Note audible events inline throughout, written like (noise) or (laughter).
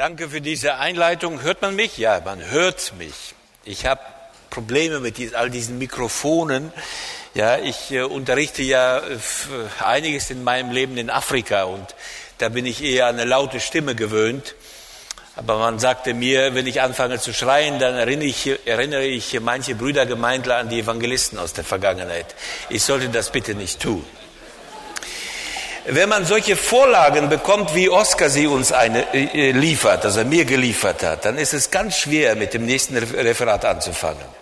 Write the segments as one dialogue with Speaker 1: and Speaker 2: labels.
Speaker 1: Danke für diese Einleitung. Hört man mich? Ja, man hört mich. Ich habe Probleme mit all diesen Mikrofonen. Ja, ich äh, unterrichte ja äh, einiges in meinem Leben in Afrika und da bin ich eher an eine laute Stimme gewöhnt. Aber man sagte mir, wenn ich anfange zu schreien, dann erinnere ich, erinnere ich manche Brüdergemeindler an die Evangelisten aus der Vergangenheit. Ich sollte das bitte nicht tun. Wenn man solche Vorlagen bekommt, wie Oskar sie uns eine, äh, liefert, also mir geliefert hat, dann ist es ganz schwer, mit dem nächsten Referat anzufangen.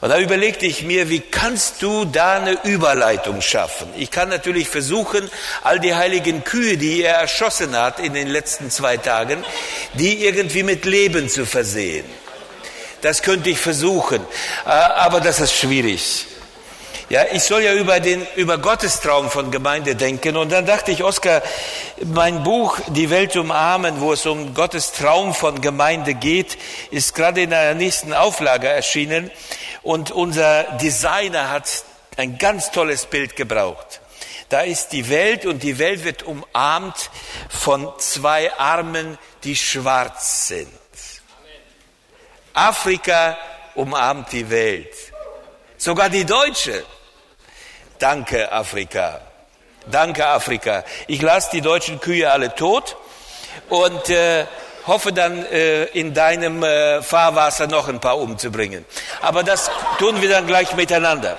Speaker 1: Und da überlegte ich mir, wie kannst du da eine Überleitung schaffen? Ich kann natürlich versuchen, all die heiligen Kühe, die er erschossen hat in den letzten zwei Tagen, die irgendwie mit Leben zu versehen. Das könnte ich versuchen, äh, aber das ist schwierig. Ja, ich soll ja über den, über Gottes Traum von Gemeinde denken. Und dann dachte ich, Oskar, mein Buch Die Welt umarmen, wo es um Gottes Traum von Gemeinde geht, ist gerade in der nächsten Auflage erschienen. Und unser Designer hat ein ganz tolles Bild gebraucht. Da ist die Welt und die Welt wird umarmt von zwei Armen, die schwarz sind. Afrika umarmt die Welt. Sogar die Deutsche Danke, Afrika. Danke, Afrika. Ich lasse die deutschen Kühe alle tot und äh, hoffe dann äh, in deinem äh, Fahrwasser noch ein paar umzubringen. Aber das tun wir dann gleich miteinander.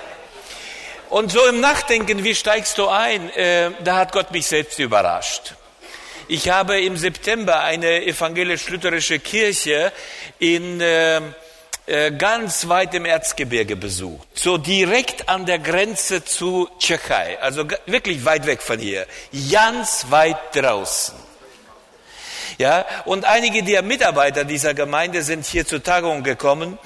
Speaker 1: Und so im Nachdenken, wie steigst du ein? Äh, da hat Gott mich selbst überrascht. Ich habe im September eine evangelisch-lutherische Kirche in äh, ganz weit im Erzgebirge besucht, so direkt an der Grenze zu Tschechei, also wirklich weit weg von hier, ganz weit draußen. Ja, und einige der Mitarbeiter dieser Gemeinde sind hier zur Tagung gekommen.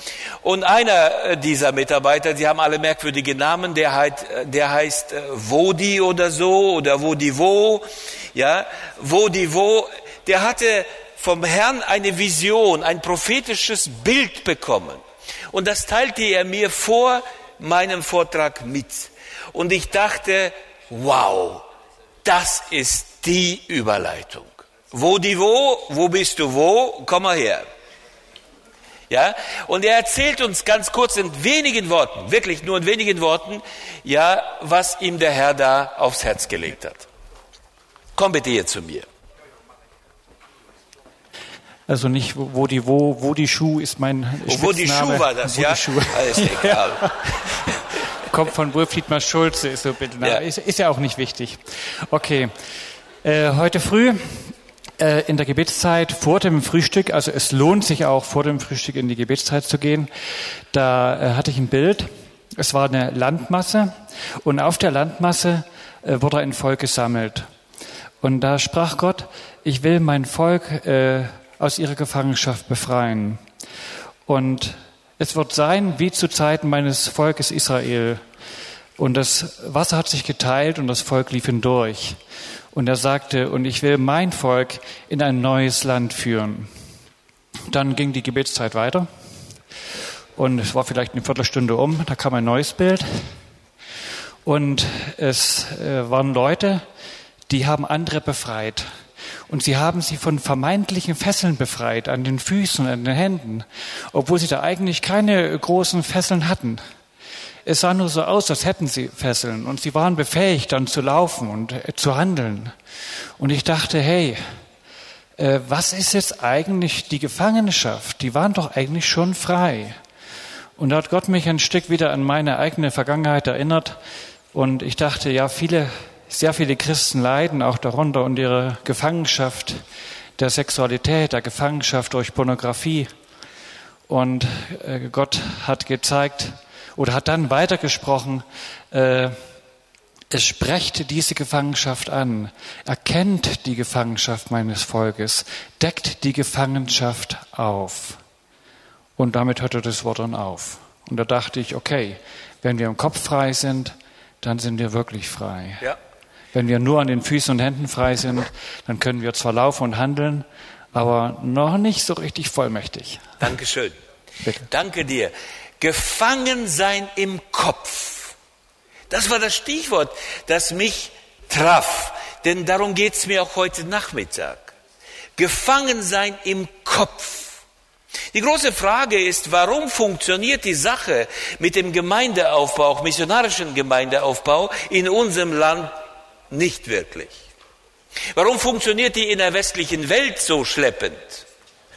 Speaker 1: Und einer äh, dieser Mitarbeiter, die haben alle merkwürdige Namen, der, heißt, äh, der heißt Wodi oder so oder Wodivo, ja, Wodivo, der hatte vom Herrn eine Vision, ein prophetisches Bild bekommen. Und das teilte er mir vor meinem Vortrag mit. Und ich dachte, wow, das ist die Überleitung. Wo die wo, wo bist du wo, komm mal her. Ja, und er erzählt uns ganz kurz in wenigen Worten, wirklich nur in wenigen Worten, ja, was ihm der Herr da aufs Herz gelegt hat. Komm bitte hier zu mir.
Speaker 2: Also nicht wo die wo wo die Schuh ist mein
Speaker 1: Wo die Schuh war das, wo ja? Die Schuh. (laughs) Alles egal. (laughs)
Speaker 2: Kommt von Wilfried Mar Schulze, ist so bitte. Ja. Ist, ist, ja auch nicht wichtig. Okay. Äh, heute früh äh, in der Gebetszeit vor dem Frühstück, also es lohnt sich auch vor dem Frühstück in die Gebetszeit zu gehen. Da äh, hatte ich ein Bild. Es war eine Landmasse und auf der Landmasse äh, wurde ein Volk gesammelt. Und da sprach Gott, ich will mein Volk äh, aus ihrer Gefangenschaft befreien. Und es wird sein wie zu Zeiten meines Volkes Israel. Und das Wasser hat sich geteilt und das Volk lief hindurch. Und er sagte, und ich will mein Volk in ein neues Land führen. Dann ging die Gebetszeit weiter. Und es war vielleicht eine Viertelstunde um, da kam ein neues Bild. Und es äh, waren Leute, die haben andere befreit. Und sie haben sie von vermeintlichen Fesseln befreit, an den Füßen, an den Händen, obwohl sie da eigentlich keine großen Fesseln hatten. Es sah nur so aus, als hätten sie Fesseln und sie waren befähigt, dann zu laufen und äh, zu handeln. Und ich dachte, hey, äh, was ist jetzt eigentlich die Gefangenschaft? Die waren doch eigentlich schon frei. Und da hat Gott mich ein Stück wieder an meine eigene Vergangenheit erinnert. Und ich dachte, ja, viele sehr viele Christen leiden auch darunter und ihre Gefangenschaft der Sexualität, der Gefangenschaft durch Pornografie. Und äh, Gott hat gezeigt oder hat dann weitergesprochen, äh, es sprecht diese Gefangenschaft an, erkennt die Gefangenschaft meines Volkes, deckt die Gefangenschaft auf. Und damit hörte das Wort dann auf. Und da dachte ich, okay, wenn wir im Kopf frei sind, dann sind wir wirklich frei. Ja. Wenn wir nur an den Füßen und Händen frei sind, dann können wir zwar laufen und handeln, aber noch nicht so richtig vollmächtig.
Speaker 1: Dankeschön. Bitte. Danke dir. Gefangen sein im Kopf. Das war das Stichwort, das mich traf. Denn darum geht es mir auch heute Nachmittag. Gefangen sein im Kopf. Die große Frage ist, warum funktioniert die Sache mit dem Gemeindeaufbau, missionarischen Gemeindeaufbau in unserem Land nicht wirklich? Warum funktioniert die in der westlichen Welt so schleppend?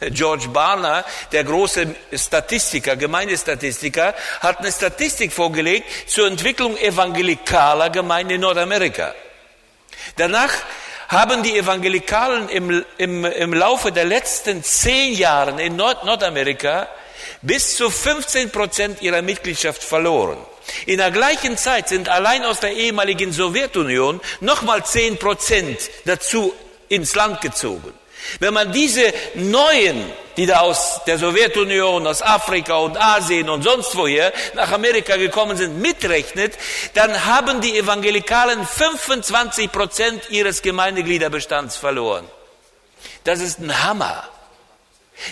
Speaker 1: George Barner, der große Statistiker, Gemeindestatistiker, hat eine Statistik vorgelegt zur Entwicklung evangelikaler Gemeinden in Nordamerika. Danach haben die Evangelikalen im, im, im Laufe der letzten zehn Jahre in Nord Nordamerika bis zu 15 Prozent ihrer Mitgliedschaft verloren. In der gleichen Zeit sind allein aus der ehemaligen Sowjetunion nochmal 10 Prozent dazu ins Land gezogen. Wenn man diese neuen, die da aus der Sowjetunion, aus Afrika und Asien und sonst woher nach Amerika gekommen sind, mitrechnet, dann haben die Evangelikalen 25 Prozent ihres Gemeindegliederbestands verloren. Das ist ein Hammer.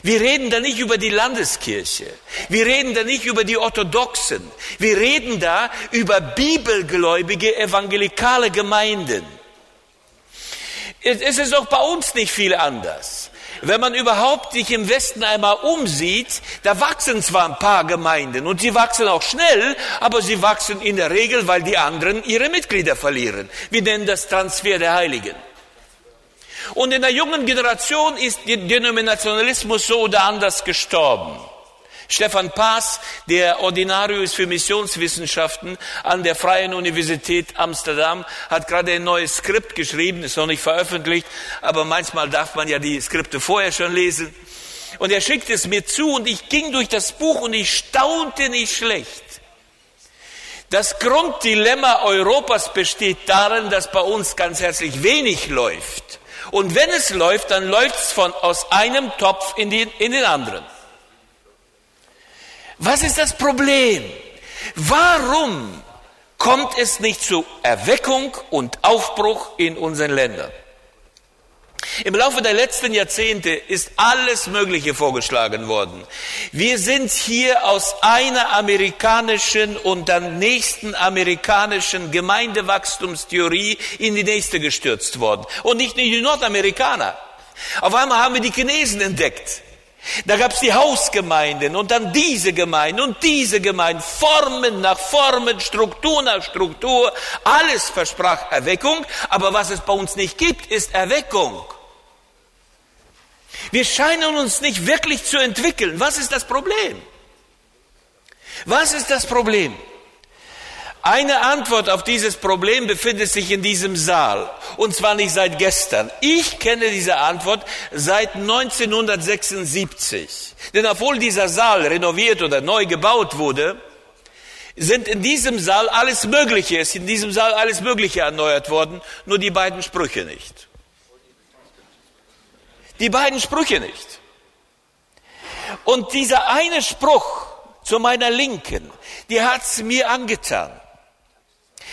Speaker 1: Wir reden da nicht über die Landeskirche. Wir reden da nicht über die Orthodoxen. Wir reden da über bibelgläubige evangelikale Gemeinden. Es ist auch bei uns nicht viel anders. Wenn man überhaupt sich im Westen einmal umsieht, da wachsen zwar ein paar Gemeinden und sie wachsen auch schnell, aber sie wachsen in der Regel, weil die anderen ihre Mitglieder verlieren. Wir nennen das Transfer der Heiligen. Und in der jungen Generation ist der Denominationalismus so oder anders gestorben. Stefan Paas, der Ordinarius für Missionswissenschaften an der Freien Universität Amsterdam, hat gerade ein neues Skript geschrieben, ist noch nicht veröffentlicht, aber manchmal darf man ja die Skripte vorher schon lesen. Und er schickt es mir zu und ich ging durch das Buch und ich staunte nicht schlecht. Das Grunddilemma Europas besteht darin, dass bei uns ganz herzlich wenig läuft. Und wenn es läuft, dann läuft es von, aus einem Topf in den, in den anderen. Was ist das Problem? Warum kommt es nicht zu Erweckung und Aufbruch in unseren Ländern? Im Laufe der letzten Jahrzehnte ist alles Mögliche vorgeschlagen worden. Wir sind hier aus einer amerikanischen und dann nächsten amerikanischen Gemeindewachstumstheorie in die nächste gestürzt worden. Und nicht nur die Nordamerikaner. Auf einmal haben wir die Chinesen entdeckt. Da gab es die Hausgemeinden und dann diese Gemeinden und diese Gemeinden, Formen nach Formen, Struktur nach Struktur. Alles versprach Erweckung, aber was es bei uns nicht gibt, ist Erweckung. Wir scheinen uns nicht wirklich zu entwickeln. Was ist das Problem? Was ist das Problem? Eine Antwort auf dieses Problem befindet sich in diesem Saal. Und zwar nicht seit gestern. Ich kenne diese Antwort seit 1976. Denn obwohl dieser Saal renoviert oder neu gebaut wurde, sind in diesem Saal alles Mögliche, ist in diesem Saal alles Mögliche erneuert worden, nur die beiden Sprüche nicht. Die beiden Sprüche nicht. Und dieser eine Spruch zu meiner Linken, die hat's mir angetan.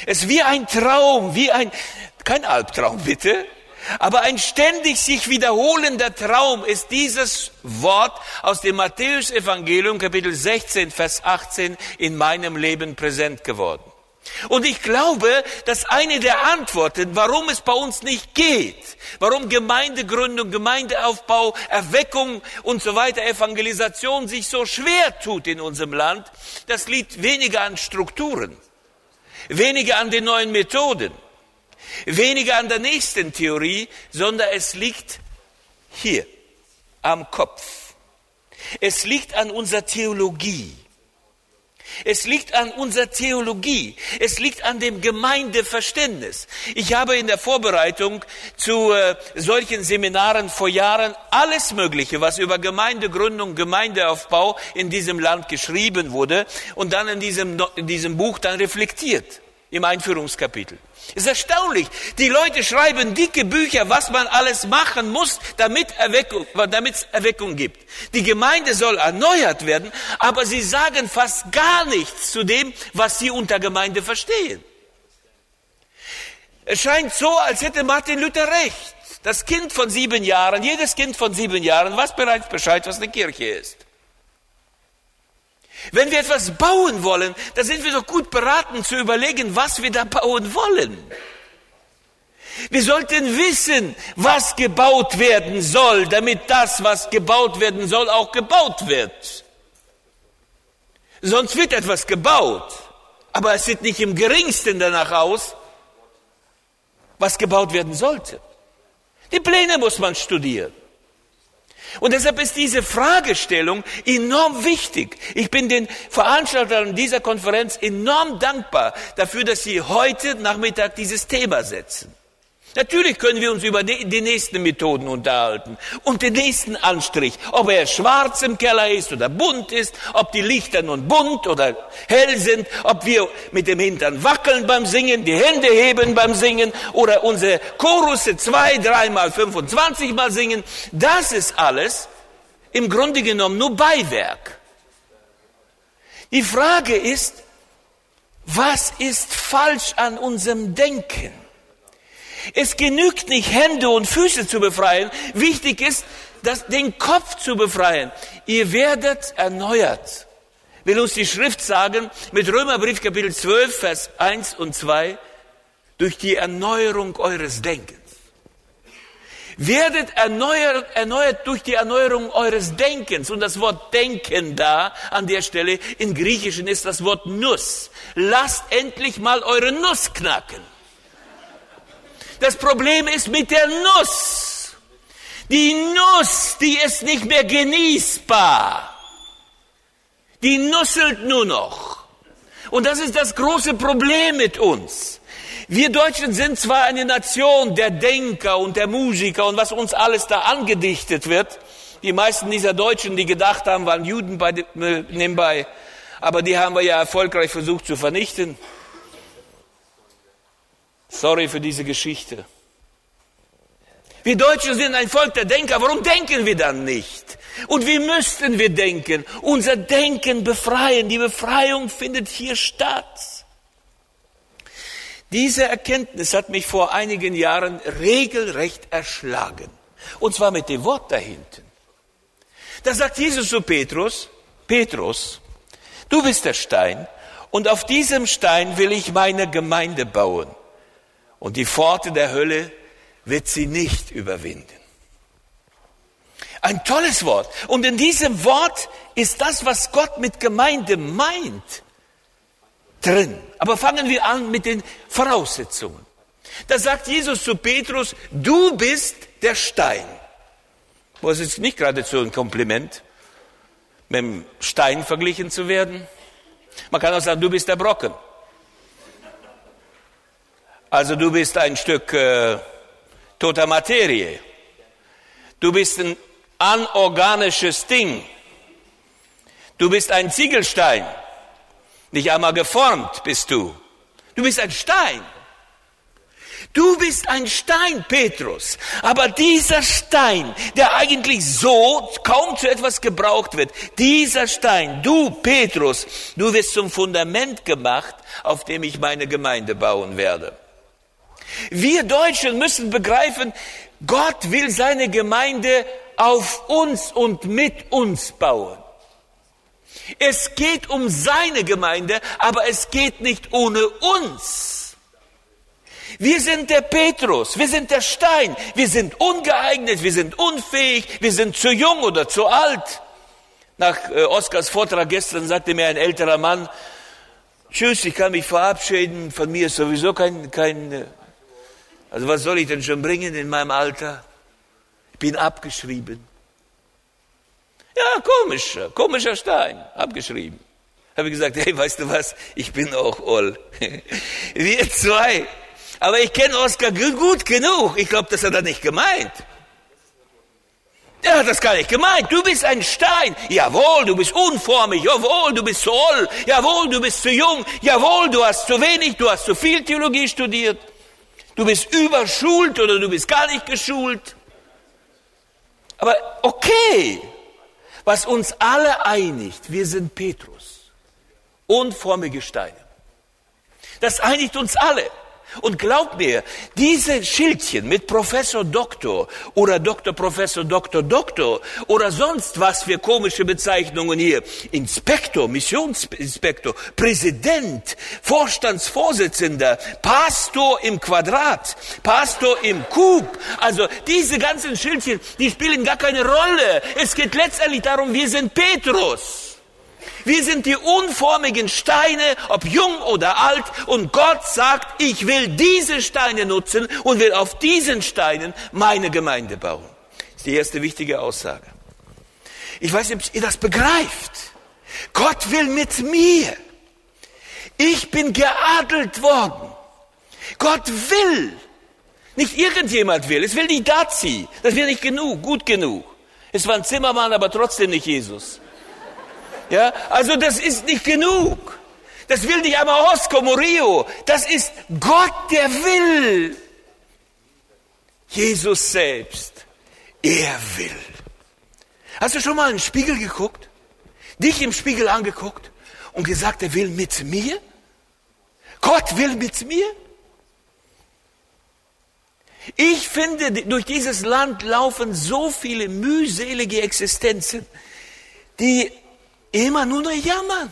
Speaker 1: Es ist wie ein Traum, wie ein, kein Albtraum bitte, aber ein ständig sich wiederholender Traum ist dieses Wort aus dem Matthäus-Evangelium, Kapitel 16, Vers 18, in meinem Leben präsent geworden. Und ich glaube, dass eine der Antworten, warum es bei uns nicht geht, warum Gemeindegründung, Gemeindeaufbau, Erweckung und so weiter, Evangelisation sich so schwer tut in unserem Land, das liegt weniger an Strukturen weniger an den neuen Methoden, weniger an der nächsten Theorie, sondern es liegt hier am Kopf. Es liegt an unserer Theologie. Es liegt an unserer Theologie. Es liegt an dem Gemeindeverständnis. Ich habe in der Vorbereitung zu äh, solchen Seminaren vor Jahren alles Mögliche, was über Gemeindegründung, Gemeindeaufbau in diesem Land geschrieben wurde und dann in diesem, in diesem Buch dann reflektiert im Einführungskapitel. Ist erstaunlich. Die Leute schreiben dicke Bücher, was man alles machen muss, damit Erweckung, damit es Erweckung gibt. Die Gemeinde soll erneuert werden, aber sie sagen fast gar nichts zu dem, was sie unter Gemeinde verstehen. Es scheint so, als hätte Martin Luther recht. Das Kind von sieben Jahren, jedes Kind von sieben Jahren, was bereits Bescheid, was eine Kirche ist. Wenn wir etwas bauen wollen, dann sind wir doch gut beraten zu überlegen, was wir da bauen wollen. Wir sollten wissen, was gebaut werden soll, damit das, was gebaut werden soll, auch gebaut wird. Sonst wird etwas gebaut, aber es sieht nicht im geringsten danach aus, was gebaut werden sollte. Die Pläne muss man studieren. Und deshalb ist diese Fragestellung enorm wichtig. Ich bin den Veranstaltern dieser Konferenz enorm dankbar dafür, dass sie heute Nachmittag dieses Thema setzen. Natürlich können wir uns über die, nächsten Methoden unterhalten und den nächsten Anstrich, ob er schwarz im Keller ist oder bunt ist, ob die Lichter nun bunt oder hell sind, ob wir mit dem Hintern wackeln beim Singen, die Hände heben beim Singen oder unsere Chorusse zwei, dreimal, 25 Mal singen. Das ist alles im Grunde genommen nur Beiwerk. Die Frage ist, was ist falsch an unserem Denken? Es genügt nicht, Hände und Füße zu befreien. Wichtig ist, das, den Kopf zu befreien. Ihr werdet erneuert. Will uns die Schrift sagen, mit Römerbrief Kapitel 12, Vers 1 und 2, durch die Erneuerung eures Denkens. Werdet erneuert, erneuert durch die Erneuerung eures Denkens. Und das Wort Denken da an der Stelle in Griechischen ist das Wort Nuss. Lasst endlich mal eure Nuss knacken. Das Problem ist mit der Nuss. Die Nuss, die ist nicht mehr genießbar. Die nusselt nur noch. Und das ist das große Problem mit uns. Wir Deutschen sind zwar eine Nation der Denker und der Musiker und was uns alles da angedichtet wird. Die meisten dieser Deutschen, die gedacht haben, waren Juden bei, äh, nebenbei. Aber die haben wir ja erfolgreich versucht zu vernichten. Sorry für diese Geschichte. Wir Deutschen sind ein Volk der Denker. Warum denken wir dann nicht? Und wie müssten wir denken? Unser Denken befreien. Die Befreiung findet hier statt. Diese Erkenntnis hat mich vor einigen Jahren regelrecht erschlagen. Und zwar mit dem Wort dahinten. Da sagt Jesus zu Petrus, Petrus, du bist der Stein und auf diesem Stein will ich meine Gemeinde bauen und die Pforte der Hölle wird sie nicht überwinden. Ein tolles Wort. Und in diesem Wort ist das, was Gott mit Gemeinde meint, drin. Aber fangen wir an mit den Voraussetzungen. Da sagt Jesus zu Petrus, du bist der Stein. Was ist nicht geradezu ein Kompliment, mit dem Stein verglichen zu werden? Man kann auch sagen, du bist der Brocken. Also du bist ein Stück äh, toter Materie. Du bist ein anorganisches Ding. Du bist ein Ziegelstein. Nicht einmal geformt bist du. Du bist ein Stein. Du bist ein Stein, Petrus. Aber dieser Stein, der eigentlich so kaum zu etwas gebraucht wird, dieser Stein, du, Petrus, du wirst zum Fundament gemacht, auf dem ich meine Gemeinde bauen werde. Wir Deutschen müssen begreifen, Gott will seine Gemeinde auf uns und mit uns bauen. Es geht um seine Gemeinde, aber es geht nicht ohne uns. Wir sind der Petrus, wir sind der Stein, wir sind ungeeignet, wir sind unfähig, wir sind zu jung oder zu alt. Nach äh, Oskars Vortrag gestern sagte mir ein älterer Mann, Tschüss, ich kann mich verabschieden, von mir ist sowieso kein, kein äh, also was soll ich denn schon bringen in meinem Alter? Ich bin abgeschrieben. Ja, komisch, komischer Stein, abgeschrieben. Habe ich gesagt, hey, weißt du was? Ich bin auch Oll. (laughs) Wir zwei. Aber ich kenne Oskar gut genug. Ich glaube, das hat er nicht gemeint. Er hat das gar nicht gemeint. Du bist ein Stein. Jawohl, du bist unformig. Jawohl, du bist zu oll. Jawohl, du bist zu jung. Jawohl, du hast zu wenig. Du hast zu viel Theologie studiert. Du bist überschult oder du bist gar nicht geschult. Aber okay, was uns alle einigt, wir sind Petrus. Unformige Steine. Das einigt uns alle. Und glaub mir, diese Schildchen mit Professor Doktor oder Doktor, Professor, Doktor, Doktor oder sonst was für komische Bezeichnungen hier, Inspektor, Missionsinspektor, Präsident, Vorstandsvorsitzender, Pastor im Quadrat, Pastor im Kub, also diese ganzen Schildchen, die spielen gar keine Rolle. Es geht letztendlich darum, wir sind Petrus. Wir sind die unformigen Steine, ob jung oder alt, und Gott sagt, ich will diese Steine nutzen und will auf diesen Steinen meine Gemeinde bauen. Das ist die erste wichtige Aussage. Ich weiß nicht, ob ihr das begreift. Gott will mit mir. Ich bin geadelt worden. Gott will. Nicht irgendjemand will. Es will nicht Dazi. Das wäre nicht genug, gut genug. Es war ein Zimmermann, aber trotzdem nicht Jesus. Ja, also das ist nicht genug. Das will nicht einmal Osco Murillo. Das ist Gott, der will. Jesus selbst. Er will. Hast du schon mal in den Spiegel geguckt? Dich im Spiegel angeguckt und gesagt, er will mit mir? Gott will mit mir? Ich finde, durch dieses Land laufen so viele mühselige Existenzen, die Immer nur noch jammern.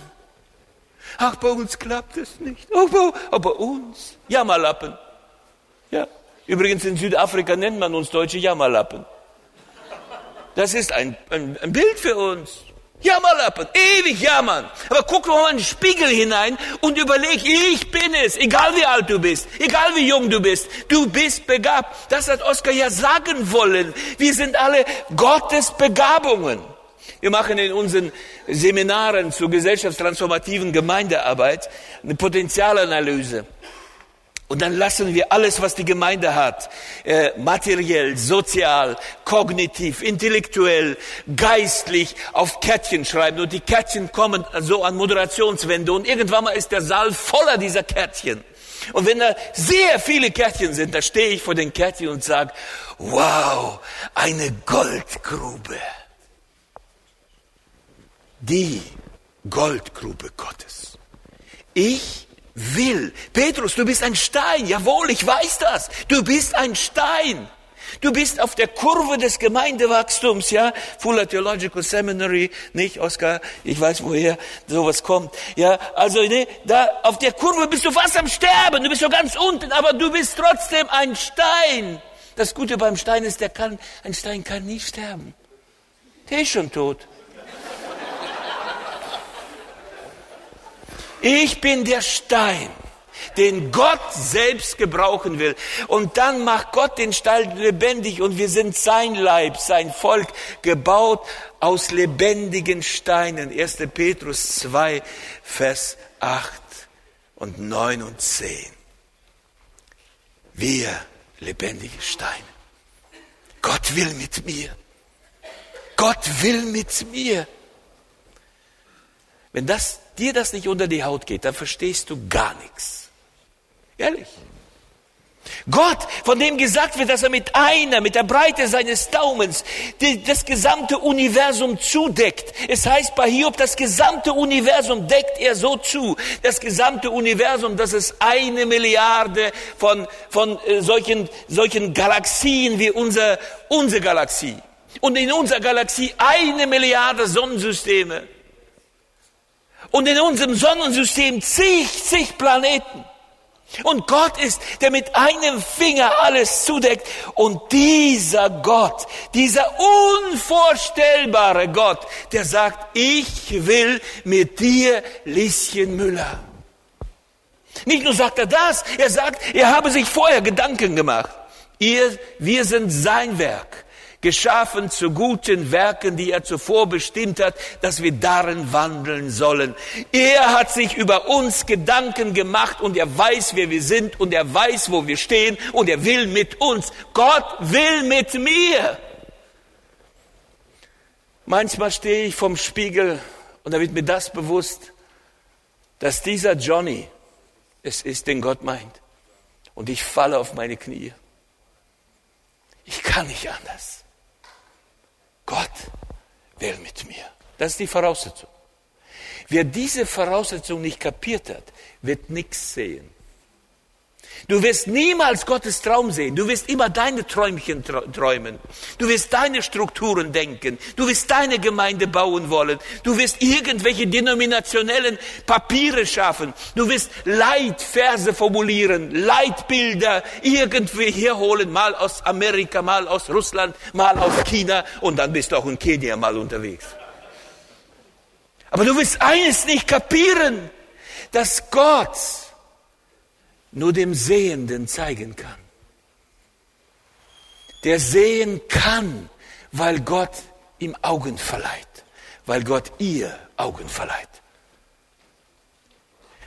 Speaker 1: Ach, bei uns klappt es nicht. Oh, bei, bei uns. Jammerlappen. Ja. Übrigens in Südafrika nennt man uns Deutsche Jammerlappen. Das ist ein, ein, ein Bild für uns. Jammerlappen, ewig jammern. Aber guck mal in den Spiegel hinein und überleg, ich bin es, egal wie alt du bist, egal wie jung du bist, du bist begabt. Das hat Oskar ja sagen wollen. Wir sind alle Gottes Begabungen. Wir machen in unseren Seminaren zur gesellschaftstransformativen Gemeindearbeit eine Potenzialanalyse. Und dann lassen wir alles, was die Gemeinde hat, äh, materiell, sozial, kognitiv, intellektuell, geistlich, auf Kärtchen schreiben. Und die Kärtchen kommen so an Moderationswände. Und irgendwann mal ist der Saal voller dieser Kärtchen. Und wenn da sehr viele Kärtchen sind, da stehe ich vor den Kärtchen und sage, wow, eine Goldgrube die Goldgrube Gottes. Ich will. Petrus, du bist ein Stein. Jawohl, ich weiß das. Du bist ein Stein. Du bist auf der Kurve des Gemeindewachstums, ja? Fuller Theological Seminary, nicht, Oskar? Ich weiß, woher sowas kommt. Ja, also, ne, da, auf der Kurve bist du fast am Sterben. Du bist so ganz unten, aber du bist trotzdem ein Stein. Das Gute beim Stein ist, der kann, ein Stein kann nie sterben. Der ist schon tot. Ich bin der Stein, den Gott selbst gebrauchen will. Und dann macht Gott den Stein lebendig und wir sind sein Leib, sein Volk, gebaut aus lebendigen Steinen. 1. Petrus 2, Vers 8 und 9 und 10. Wir lebendige Steine. Gott will mit mir. Gott will mit mir. Wenn das dir das nicht unter die Haut geht, dann verstehst du gar nichts. Ehrlich. Gott, von dem gesagt wird, dass er mit einer, mit der Breite seines Daumens die, das gesamte Universum zudeckt. Es heißt bei Hiob, das gesamte Universum deckt er so zu. Das gesamte Universum, das ist eine Milliarde von, von äh, solchen, solchen Galaxien wie unser, unsere Galaxie. Und in unserer Galaxie eine Milliarde Sonnensysteme und in unserem Sonnensystem zig, zig Planeten. Und Gott ist, der mit einem Finger alles zudeckt. Und dieser Gott, dieser unvorstellbare Gott, der sagt, ich will mit dir, Lieschen Müller. Nicht nur sagt er das, er sagt, er habe sich vorher Gedanken gemacht. Ihr, wir sind sein Werk geschaffen zu guten Werken, die er zuvor bestimmt hat, dass wir darin wandeln sollen. Er hat sich über uns Gedanken gemacht und er weiß, wer wir sind und er weiß, wo wir stehen und er will mit uns. Gott will mit mir. Manchmal stehe ich vom Spiegel und da wird mir das bewusst, dass dieser Johnny es ist, den Gott meint. Und ich falle auf meine Knie. Ich kann nicht anders. Gott will mit mir. Das ist die Voraussetzung. Wer diese Voraussetzung nicht kapiert hat, wird nichts sehen. Du wirst niemals Gottes Traum sehen. Du wirst immer deine Träumchen träumen. Du wirst deine Strukturen denken. Du wirst deine Gemeinde bauen wollen. Du wirst irgendwelche denominationellen Papiere schaffen. Du wirst Leitverse formulieren, Leitbilder irgendwie herholen, mal aus Amerika, mal aus Russland, mal aus China und dann bist du auch in Kenia mal unterwegs. Aber du wirst eines nicht kapieren, dass Gott nur dem Sehenden zeigen kann. Der sehen kann, weil Gott ihm Augen verleiht, weil Gott ihr Augen verleiht.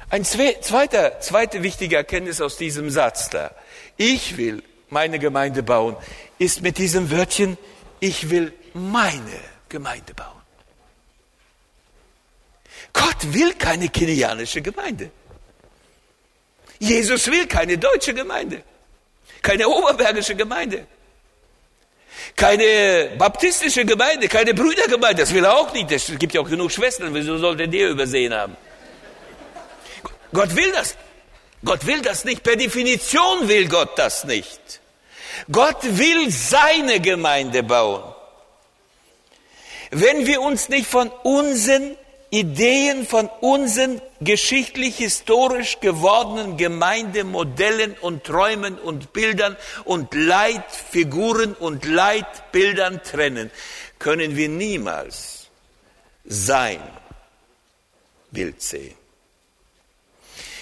Speaker 1: Ein zweiter, zweite wichtige Erkenntnis aus diesem Satz da. Ich will meine Gemeinde bauen, ist mit diesem Wörtchen, ich will meine Gemeinde bauen. Gott will keine kenianische Gemeinde. Jesus will keine deutsche Gemeinde, keine oberbergische Gemeinde, keine baptistische Gemeinde, keine Brüdergemeinde. Das will er auch nicht. Es gibt ja auch genug Schwestern. Wieso sollte der übersehen haben? Gott will das. Gott will das nicht. Per Definition will Gott das nicht. Gott will seine Gemeinde bauen. Wenn wir uns nicht von unseren Ideen von unseren geschichtlich-historisch gewordenen Gemeindemodellen und Träumen und Bildern und Leitfiguren und Leitbildern trennen, können wir niemals sein Bild sehen.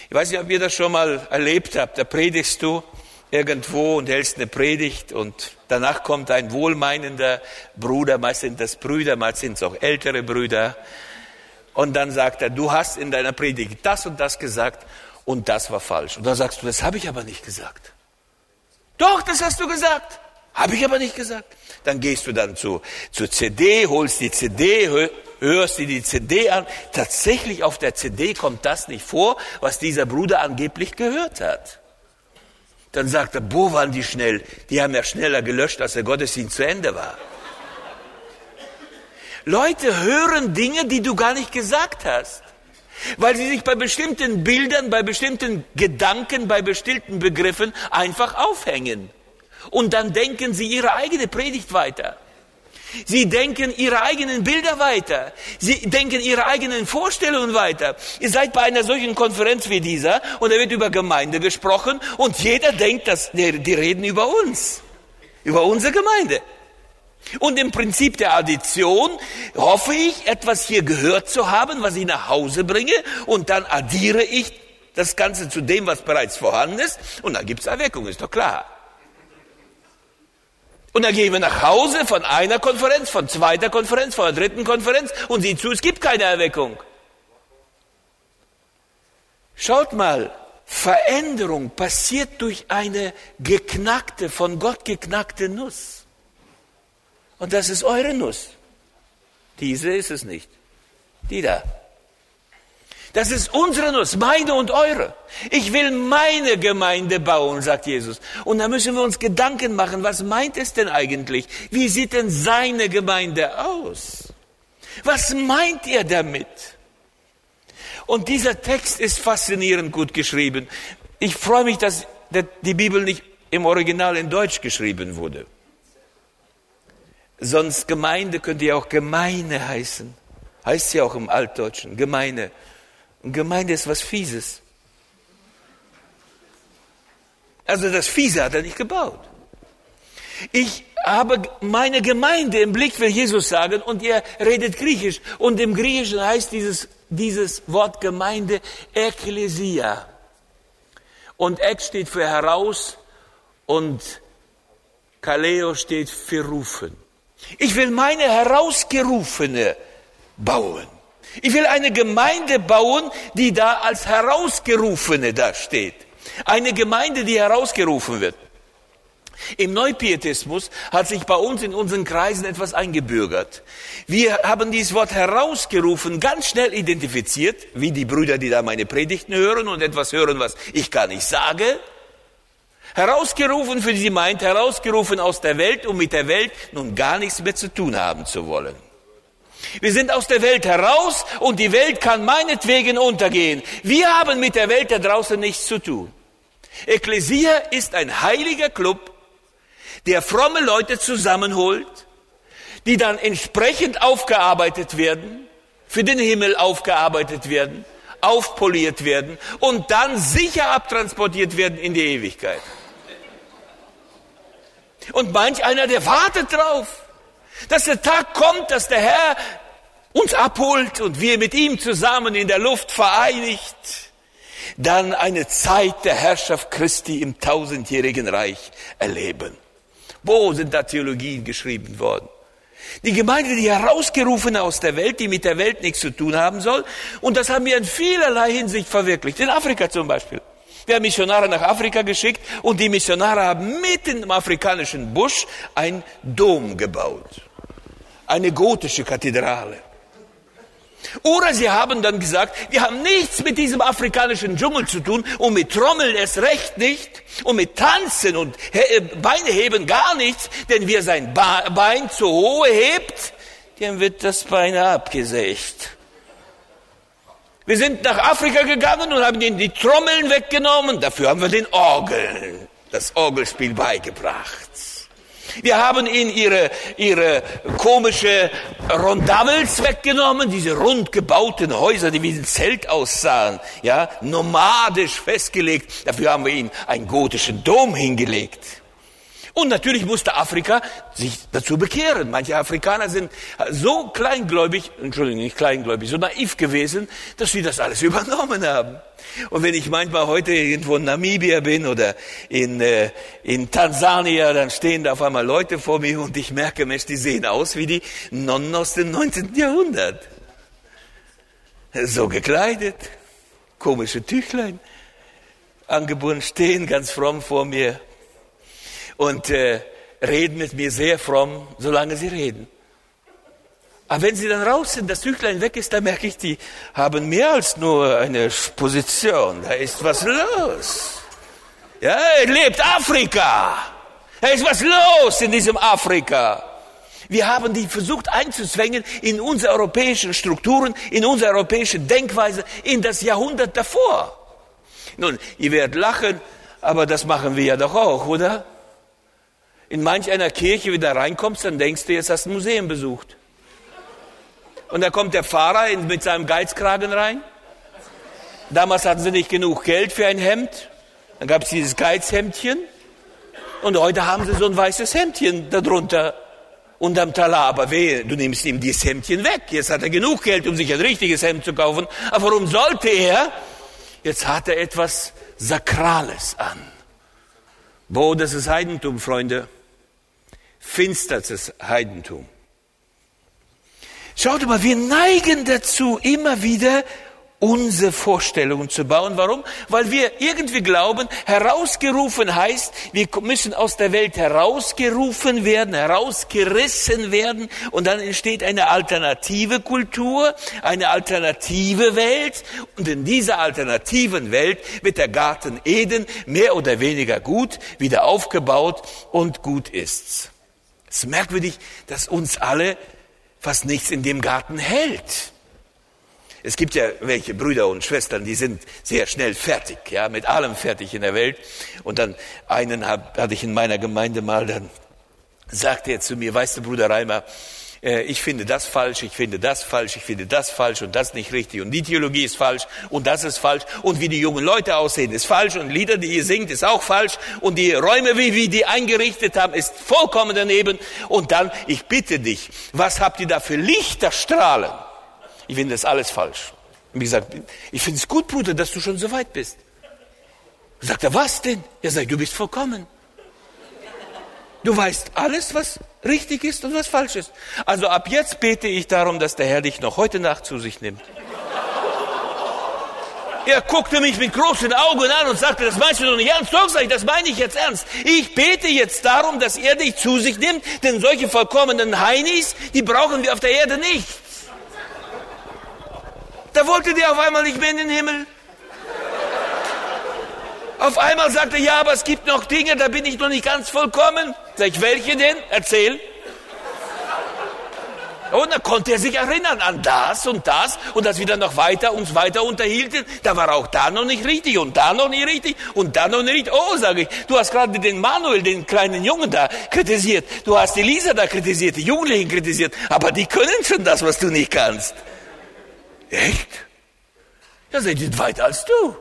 Speaker 1: Ich weiß nicht, ob ihr das schon mal erlebt habt. Da predigst du irgendwo und hältst eine Predigt und danach kommt ein wohlmeinender Bruder, meist sind das Brüder, meist sind es auch ältere Brüder, und dann sagt er, du hast in deiner Predigt das und das gesagt und das war falsch. Und dann sagst du, das habe ich aber nicht gesagt. Doch, das hast du gesagt. Habe ich aber nicht gesagt. Dann gehst du dann zu, zur CD, holst die CD, hörst dir die CD an. Tatsächlich auf der CD kommt das nicht vor, was dieser Bruder angeblich gehört hat. Dann sagt er, boah, waren die schnell. Die haben ja schneller gelöscht, als der Gottesdienst zu Ende war. Leute hören Dinge, die du gar nicht gesagt hast. Weil sie sich bei bestimmten Bildern, bei bestimmten Gedanken, bei bestimmten Begriffen einfach aufhängen. Und dann denken sie ihre eigene Predigt weiter. Sie denken ihre eigenen Bilder weiter. Sie denken ihre eigenen Vorstellungen weiter. Ihr seid bei einer solchen Konferenz wie dieser und da wird über Gemeinde gesprochen und jeder denkt, dass die, reden über uns, über unsere Gemeinde. Und im Prinzip der Addition hoffe ich, etwas hier gehört zu haben, was ich nach Hause bringe, und dann addiere ich das Ganze zu dem, was bereits vorhanden ist, und dann gibt es Erweckung, ist doch klar. Und dann gehen wir nach Hause von einer Konferenz, von zweiter Konferenz, von der dritten Konferenz und sieh zu, es gibt keine Erweckung. Schaut mal, Veränderung passiert durch eine geknackte, von Gott geknackte Nuss. Und das ist eure Nuss. Diese ist es nicht. Die da. Das ist unsere Nuss, meine und eure. Ich will meine Gemeinde bauen, sagt Jesus. Und da müssen wir uns Gedanken machen, was meint es denn eigentlich? Wie sieht denn seine Gemeinde aus? Was meint er damit? Und dieser Text ist faszinierend gut geschrieben. Ich freue mich, dass die Bibel nicht im Original in Deutsch geschrieben wurde. Sonst Gemeinde könnte ja auch Gemeine heißen. Heißt ja auch im Altdeutschen, Gemeine. Und Gemeinde ist was Fieses. Also das Fiese hat er nicht gebaut. Ich habe meine Gemeinde im Blick, will Jesus sagen, und er redet Griechisch. Und im Griechischen heißt dieses, dieses Wort Gemeinde Ekklesia. Und Ek steht für heraus und Kaleo steht für rufen. Ich will meine Herausgerufene bauen. Ich will eine Gemeinde bauen, die da als Herausgerufene da steht. Eine Gemeinde, die herausgerufen wird. Im Neupietismus hat sich bei uns in unseren Kreisen etwas eingebürgert. Wir haben dieses Wort herausgerufen ganz schnell identifiziert, wie die Brüder, die da meine Predigten hören und etwas hören, was ich gar nicht sage. Herausgerufen für sie meint, herausgerufen aus der Welt, um mit der Welt nun gar nichts mehr zu tun haben zu wollen. Wir sind aus der Welt heraus und die Welt kann meinetwegen untergehen. Wir haben mit der Welt da draußen nichts zu tun. Ekklesia ist ein heiliger Club, der fromme Leute zusammenholt, die dann entsprechend aufgearbeitet werden, für den Himmel aufgearbeitet werden, aufpoliert werden und dann sicher abtransportiert werden in die Ewigkeit. Und manch einer, der wartet drauf, dass der Tag kommt, dass der Herr uns abholt und wir mit ihm zusammen in der Luft vereinigt, dann eine Zeit der Herrschaft Christi im tausendjährigen Reich erleben. Wo sind da Theologien geschrieben worden? Die Gemeinde, die herausgerufen aus der Welt, die mit der Welt nichts zu tun haben soll. Und das haben wir in vielerlei Hinsicht verwirklicht. In Afrika zum Beispiel. Wir haben Missionare nach Afrika geschickt und die Missionare haben mitten im afrikanischen Busch ein Dom gebaut. Eine gotische Kathedrale. Oder sie haben dann gesagt, wir haben nichts mit diesem afrikanischen Dschungel zu tun und mit Trommeln erst recht nicht und mit Tanzen und äh, Beine heben gar nichts, denn wer sein Bein zu hohe hebt, dem wird das Bein abgesägt. Wir sind nach Afrika gegangen und haben ihnen die Trommeln weggenommen, dafür haben wir den Orgeln, das Orgelspiel beigebracht. Wir haben ihnen ihre, ihre komische Rondavels weggenommen, diese rund gebauten Häuser, die wie ein Zelt aussahen, ja, nomadisch festgelegt. Dafür haben wir ihnen einen gotischen Dom hingelegt. Und natürlich musste Afrika sich dazu bekehren. Manche Afrikaner sind so kleingläubig, Entschuldigung, nicht kleingläubig, so naiv gewesen, dass sie das alles (laughs) übernommen haben. Und wenn ich manchmal heute irgendwo in Namibia bin oder in, äh, in Tansania, dann stehen da auf einmal Leute vor mir und ich merke, Mensch, die sehen aus wie die Nonnen aus dem 19. Jahrhundert. So gekleidet, komische Tüchlein angebunden, stehen ganz fromm vor mir und äh, reden mit mir sehr fromm, solange sie reden. Aber wenn sie dann raus sind, das Tüchlein weg ist, dann merke ich, die haben mehr als nur eine Position. Da ist was los. Ja, lebt Afrika. Da ist was los in diesem Afrika. Wir haben die versucht einzuzwängen in unsere europäischen Strukturen, in unsere europäische Denkweise, in das Jahrhundert davor. Nun, ihr werdet lachen, aber das machen wir ja doch auch, oder? In manch einer Kirche wieder reinkommst, dann denkst du, jetzt hast du ein Museum besucht. Und da kommt der Pfarrer mit seinem Geizkragen rein. Damals hatten sie nicht genug Geld für ein Hemd. Dann gab es dieses Geizhemdchen. Und heute haben sie so ein weißes Hemdchen darunter unterm Talar. Aber wehe, du nimmst ihm dieses Hemdchen weg. Jetzt hat er genug Geld, um sich ein richtiges Hemd zu kaufen. Aber warum sollte er? Jetzt hat er etwas Sakrales an. Wo, das ist Heidentum, Freunde. Finsterstes Heidentum. Schaut mal, wir neigen dazu, immer wieder unsere Vorstellungen zu bauen. Warum? Weil wir irgendwie glauben, herausgerufen heißt, wir müssen aus der Welt herausgerufen werden, herausgerissen werden und dann entsteht eine alternative Kultur, eine alternative Welt und in dieser alternativen Welt wird der Garten Eden mehr oder weniger gut wieder aufgebaut und gut ist's. Es ist merkwürdig, dass uns alle fast nichts in dem Garten hält. Es gibt ja welche Brüder und Schwestern, die sind sehr schnell fertig, ja, mit allem fertig in der Welt. Und dann einen hab, hatte ich in meiner Gemeinde mal, dann sagte er zu mir, weißt du, Bruder Reimer, äh, ich finde das falsch, ich finde das falsch, ich finde das falsch und das nicht richtig und die Theologie ist falsch und das ist falsch und wie die jungen Leute aussehen ist falsch und Lieder, die ihr singt, ist auch falsch und die Räume, wie wir die eingerichtet haben, ist vollkommen daneben und dann, ich bitte dich, was habt ihr da für Lichterstrahlen? Ich finde das alles falsch. Und wie gesagt, ich finde es gut, Bruder, dass du schon so weit bist. Sagt er, was denn? Er sagt, du bist vollkommen. Du weißt alles, was richtig ist und was falsch ist. Also ab jetzt bete ich darum, dass der Herr dich noch heute Nacht zu sich nimmt. Er guckte mich mit großen Augen an und sagte, das meinst du doch nicht ernst? Doch, sag ich, das meine ich jetzt ernst. Ich bete jetzt darum, dass er dich zu sich nimmt, denn solche vollkommenen Heinis, die brauchen wir auf der Erde nicht. Da wollte der auf einmal nicht mehr in den Himmel. Auf einmal sagte er, ja, aber es gibt noch Dinge, da bin ich noch nicht ganz vollkommen. Sag ich, welche denn? Erzähl. Und dann konnte er sich erinnern an das und das und dass wir dann noch weiter uns weiter unterhielten. Da war auch da noch nicht richtig und da noch nicht richtig und da noch nicht richtig. Oh, sage ich, du hast gerade den Manuel, den kleinen Jungen da kritisiert. Du hast die Lisa da kritisiert, die Jugendlichen kritisiert. Aber die können schon das, was du nicht kannst. Echt? Ja, sie sind weiter als du.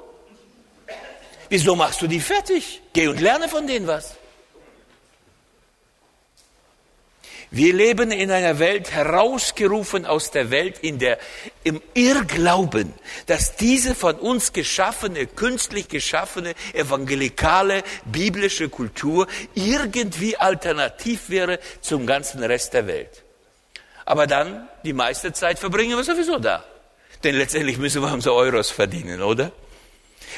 Speaker 1: Wieso machst du die fertig? Geh und lerne von denen was. Wir leben in einer Welt, herausgerufen aus der Welt, in der, im Irrglauben, dass diese von uns geschaffene, künstlich geschaffene, evangelikale, biblische Kultur irgendwie alternativ wäre zum ganzen Rest der Welt. Aber dann, die meiste Zeit verbringen wir sowieso da. Denn letztendlich müssen wir unsere Euros verdienen, oder?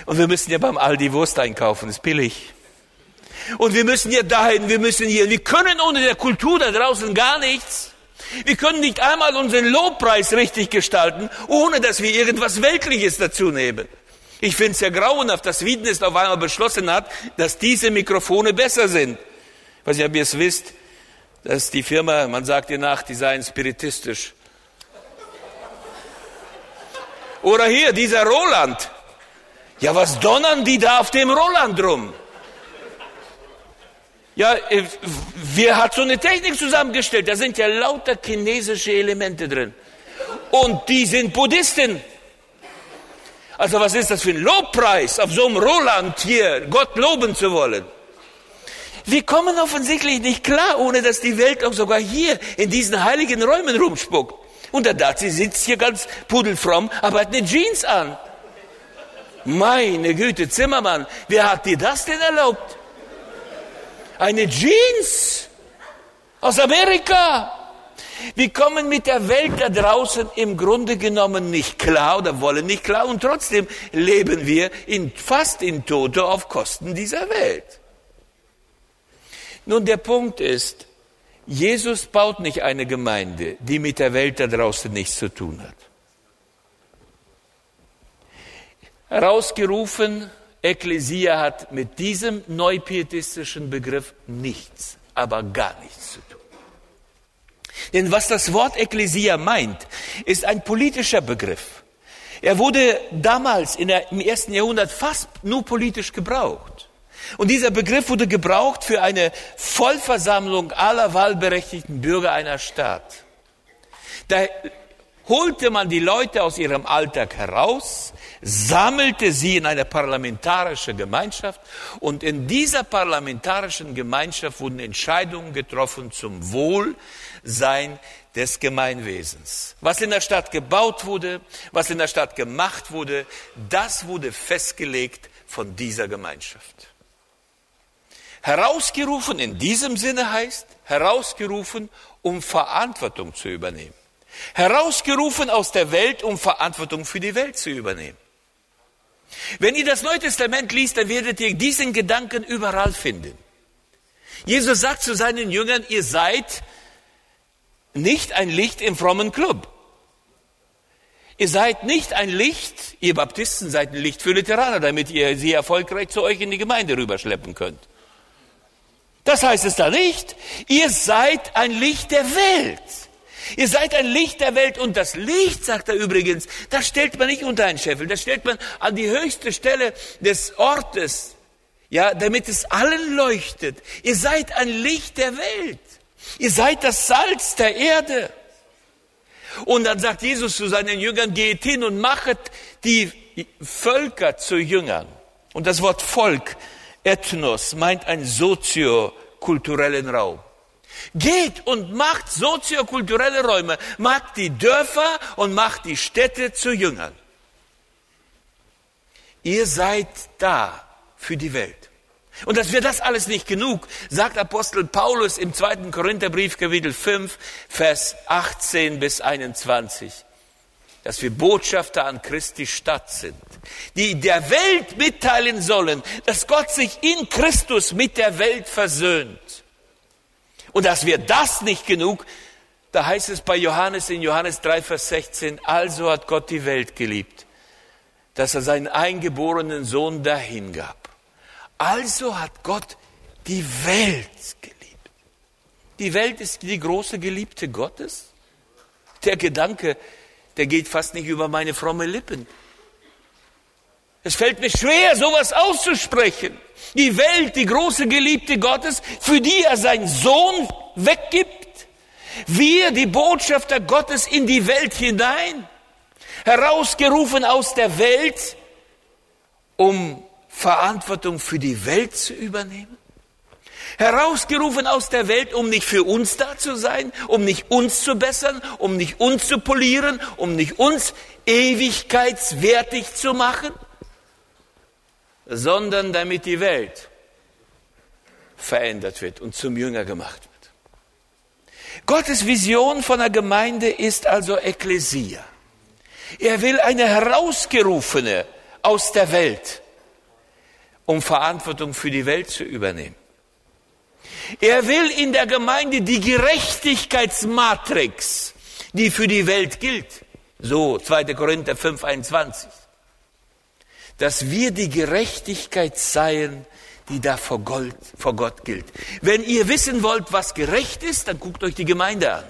Speaker 1: Und wir müssen ja beim Aldi Wurst einkaufen, ist billig. Und wir müssen hier dahin, wir müssen hier, wir können ohne der Kultur da draußen gar nichts. Wir können nicht einmal unseren Lobpreis richtig gestalten, ohne dass wir irgendwas Weltliches dazu nehmen. Ich finde es ja grauenhaft, dass Wiedenest auf einmal beschlossen hat, dass diese Mikrofone besser sind. Ich weiß nicht, ob ihr es wisst, dass die Firma, man sagt ihr nach, die seien spiritistisch. Oder hier, dieser Roland. Ja, was donnern die da auf dem Roland rum? Ja, äh, wer hat so eine Technik zusammengestellt? Da sind ja lauter chinesische Elemente drin. Und die sind Buddhisten. Also was ist das für ein Lobpreis, auf so einem Roland hier Gott loben zu wollen? Wir kommen offensichtlich nicht klar, ohne dass die Welt auch sogar hier in diesen heiligen Räumen rumspuckt. Und der Dazi sitzt hier ganz pudelfromm, aber hat eine Jeans an. Meine Güte, Zimmermann, wer hat dir das denn erlaubt? Eine Jeans aus Amerika. Wir kommen mit der Welt da draußen im Grunde genommen nicht klar oder wollen nicht klar und trotzdem leben wir in, fast in Tote auf Kosten dieser Welt. Nun, der Punkt ist, Jesus baut nicht eine Gemeinde, die mit der Welt da draußen nichts zu tun hat. Herausgerufen Ekklesia hat mit diesem neupietistischen Begriff nichts, aber gar nichts zu tun. Denn was das Wort Ekklesia meint, ist ein politischer Begriff. Er wurde damals der, im ersten Jahrhundert fast nur politisch gebraucht. Und dieser Begriff wurde gebraucht für eine Vollversammlung aller wahlberechtigten Bürger einer Stadt. Da holte man die Leute aus ihrem Alltag heraus, sammelte sie in eine parlamentarische Gemeinschaft und in dieser parlamentarischen Gemeinschaft wurden Entscheidungen getroffen zum Wohlsein des Gemeinwesens. Was in der Stadt gebaut wurde, was in der Stadt gemacht wurde, das wurde festgelegt von dieser Gemeinschaft. Herausgerufen in diesem Sinne heißt, herausgerufen, um Verantwortung zu übernehmen. Herausgerufen aus der Welt, um Verantwortung für die Welt zu übernehmen. Wenn ihr das Neue Testament liest, dann werdet ihr diesen Gedanken überall finden. Jesus sagt zu seinen Jüngern, ihr seid nicht ein Licht im frommen Club. Ihr seid nicht ein Licht, ihr Baptisten seid ein Licht für Lutheraner, damit ihr sie erfolgreich zu euch in die Gemeinde rüberschleppen könnt. Das heißt es da nicht. Ihr seid ein Licht der Welt. Ihr seid ein Licht der Welt und das Licht, sagt er übrigens, das stellt man nicht unter einen Scheffel, das stellt man an die höchste Stelle des Ortes, ja, damit es allen leuchtet. Ihr seid ein Licht der Welt. Ihr seid das Salz der Erde. Und dann sagt Jesus zu seinen Jüngern, geht hin und machet die Völker zu Jüngern. Und das Wort Volk, Ethnos, meint einen soziokulturellen Raum. Geht und macht soziokulturelle Räume, macht die Dörfer und macht die Städte zu Jüngern. Ihr seid da für die Welt. Und dass wir das alles nicht genug, sagt Apostel Paulus im zweiten Korintherbrief Kapitel 5, Vers 18 bis 21, dass wir Botschafter an Christi Stadt sind, die der Welt mitteilen sollen, dass Gott sich in Christus mit der Welt versöhnt. Und dass wir das nicht genug, da heißt es bei Johannes in Johannes 3, Vers 16, also hat Gott die Welt geliebt, dass er seinen eingeborenen Sohn dahingab. Also hat Gott die Welt geliebt. Die Welt ist die große Geliebte Gottes. der Gedanke, der geht fast nicht über meine fromme Lippen. Es fällt mir schwer, sowas auszusprechen. Die Welt, die große Geliebte Gottes, für die er seinen Sohn weggibt. Wir, die Botschafter Gottes, in die Welt hinein. Herausgerufen aus der Welt, um Verantwortung für die Welt zu übernehmen. Herausgerufen aus der Welt, um nicht für uns da zu sein, um nicht uns zu bessern, um nicht uns zu polieren, um nicht uns ewigkeitswertig zu machen, sondern damit die Welt verändert wird und zum Jünger gemacht wird. Gottes Vision von der Gemeinde ist also Ekklesia. Er will eine herausgerufene aus der Welt, um Verantwortung für die Welt zu übernehmen. Er will in der Gemeinde die Gerechtigkeitsmatrix, die für die Welt gilt, so 2. Korinther 5, 21, dass wir die Gerechtigkeit seien, die da vor, Gott, vor Gott gilt. Wenn ihr wissen wollt, was gerecht ist, dann guckt euch die Gemeinde an.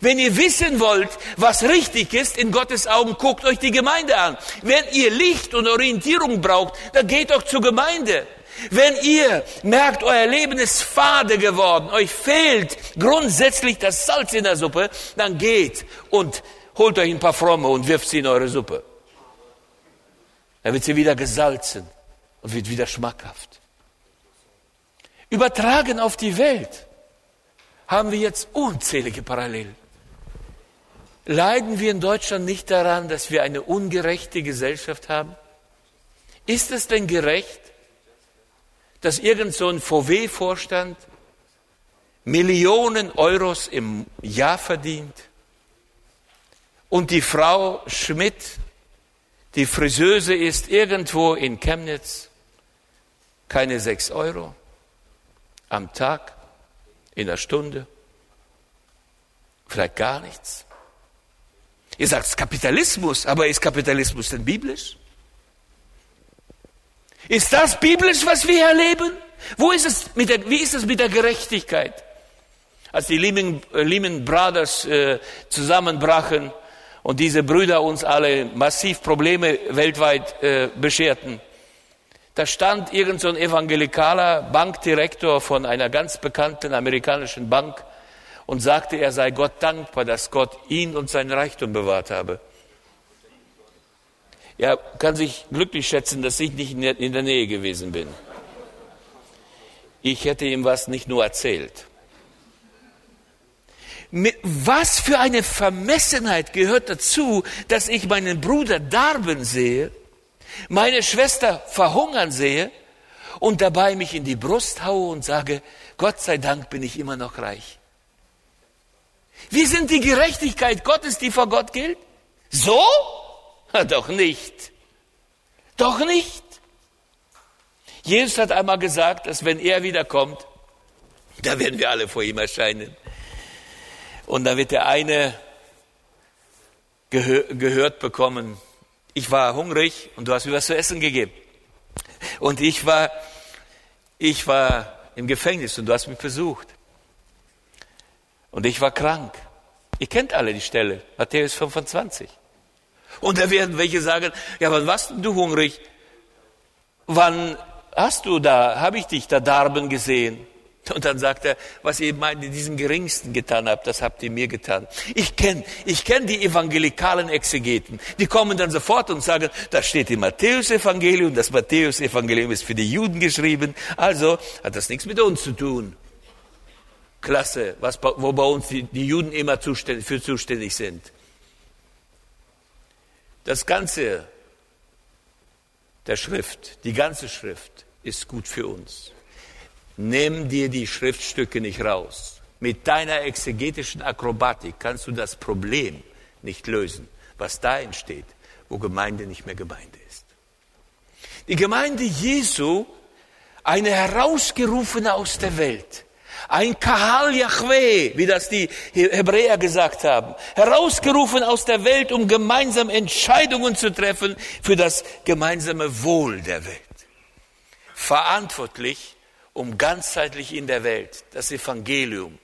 Speaker 1: Wenn ihr wissen wollt, was richtig ist in Gottes Augen, guckt euch die Gemeinde an. Wenn ihr Licht und Orientierung braucht, dann geht doch zur Gemeinde. Wenn ihr merkt, euer Leben ist fade geworden, euch fehlt grundsätzlich das Salz in der Suppe, dann geht und holt euch ein paar Fromme und wirft sie in eure Suppe. Dann wird sie wieder gesalzen und wird wieder schmackhaft. Übertragen auf die Welt haben wir jetzt unzählige Parallelen. Leiden wir in Deutschland nicht daran, dass wir eine ungerechte Gesellschaft haben? Ist es denn gerecht, dass irgend so ein VW-Vorstand Millionen Euros im Jahr verdient und die Frau Schmidt die Friseuse ist irgendwo in Chemnitz, keine sechs Euro am Tag, in der Stunde, vielleicht gar nichts. Ihr sagt Kapitalismus, aber ist Kapitalismus denn biblisch? Ist das biblisch, was wir erleben? Wo ist es mit der, wie ist es mit der Gerechtigkeit? Als die Lehman, äh, Lehman Brothers äh, zusammenbrachen, und diese Brüder uns alle massiv Probleme weltweit äh, bescherten. Da stand irgend so ein evangelikaler Bankdirektor von einer ganz bekannten amerikanischen Bank und sagte, er sei Gott dankbar, dass Gott ihn und sein Reichtum bewahrt habe. Er kann sich glücklich schätzen, dass ich nicht in der Nähe gewesen bin. Ich hätte ihm was nicht nur erzählt. Was für eine Vermessenheit gehört dazu, dass ich meinen Bruder darben sehe, meine Schwester verhungern sehe und dabei mich in die Brust haue und sage, Gott sei Dank bin ich immer noch reich. Wie sind die Gerechtigkeit Gottes, die vor Gott gilt? So? Doch nicht. Doch nicht. Jesus hat einmal gesagt, dass wenn er wiederkommt, da werden wir alle vor ihm erscheinen. Und da wird der eine gehör, gehört bekommen, ich war hungrig und du hast mir was zu essen gegeben. Und ich war, ich war im Gefängnis und du hast mich besucht. Und ich war krank. Ihr kennt alle die Stelle, Matthäus 25. Und da werden welche sagen, ja, wann warst du hungrig? Wann hast du da, habe ich dich da darben gesehen? Und dann sagt er, was ihr in diesem Geringsten getan habt, das habt ihr mir getan. Ich kenne ich kenn die evangelikalen Exegeten. Die kommen dann sofort und sagen, da steht im Matthäus-Evangelium, das Matthäus-Evangelium ist für die Juden geschrieben, also hat das nichts mit uns zu tun. Klasse, was, wo bei uns die, die Juden immer zuständig, für zuständig sind. Das Ganze der Schrift, die ganze Schrift ist gut für uns. Nimm dir die Schriftstücke nicht raus. Mit deiner exegetischen Akrobatik kannst du das Problem nicht lösen, was da entsteht, wo Gemeinde nicht mehr Gemeinde ist. Die Gemeinde Jesu, eine herausgerufene aus der Welt, ein Kahal Yahweh, wie das die Hebräer gesagt haben, herausgerufen aus der Welt, um gemeinsam Entscheidungen zu treffen für das gemeinsame Wohl der Welt. Verantwortlich um ganzheitlich in der Welt das Evangelium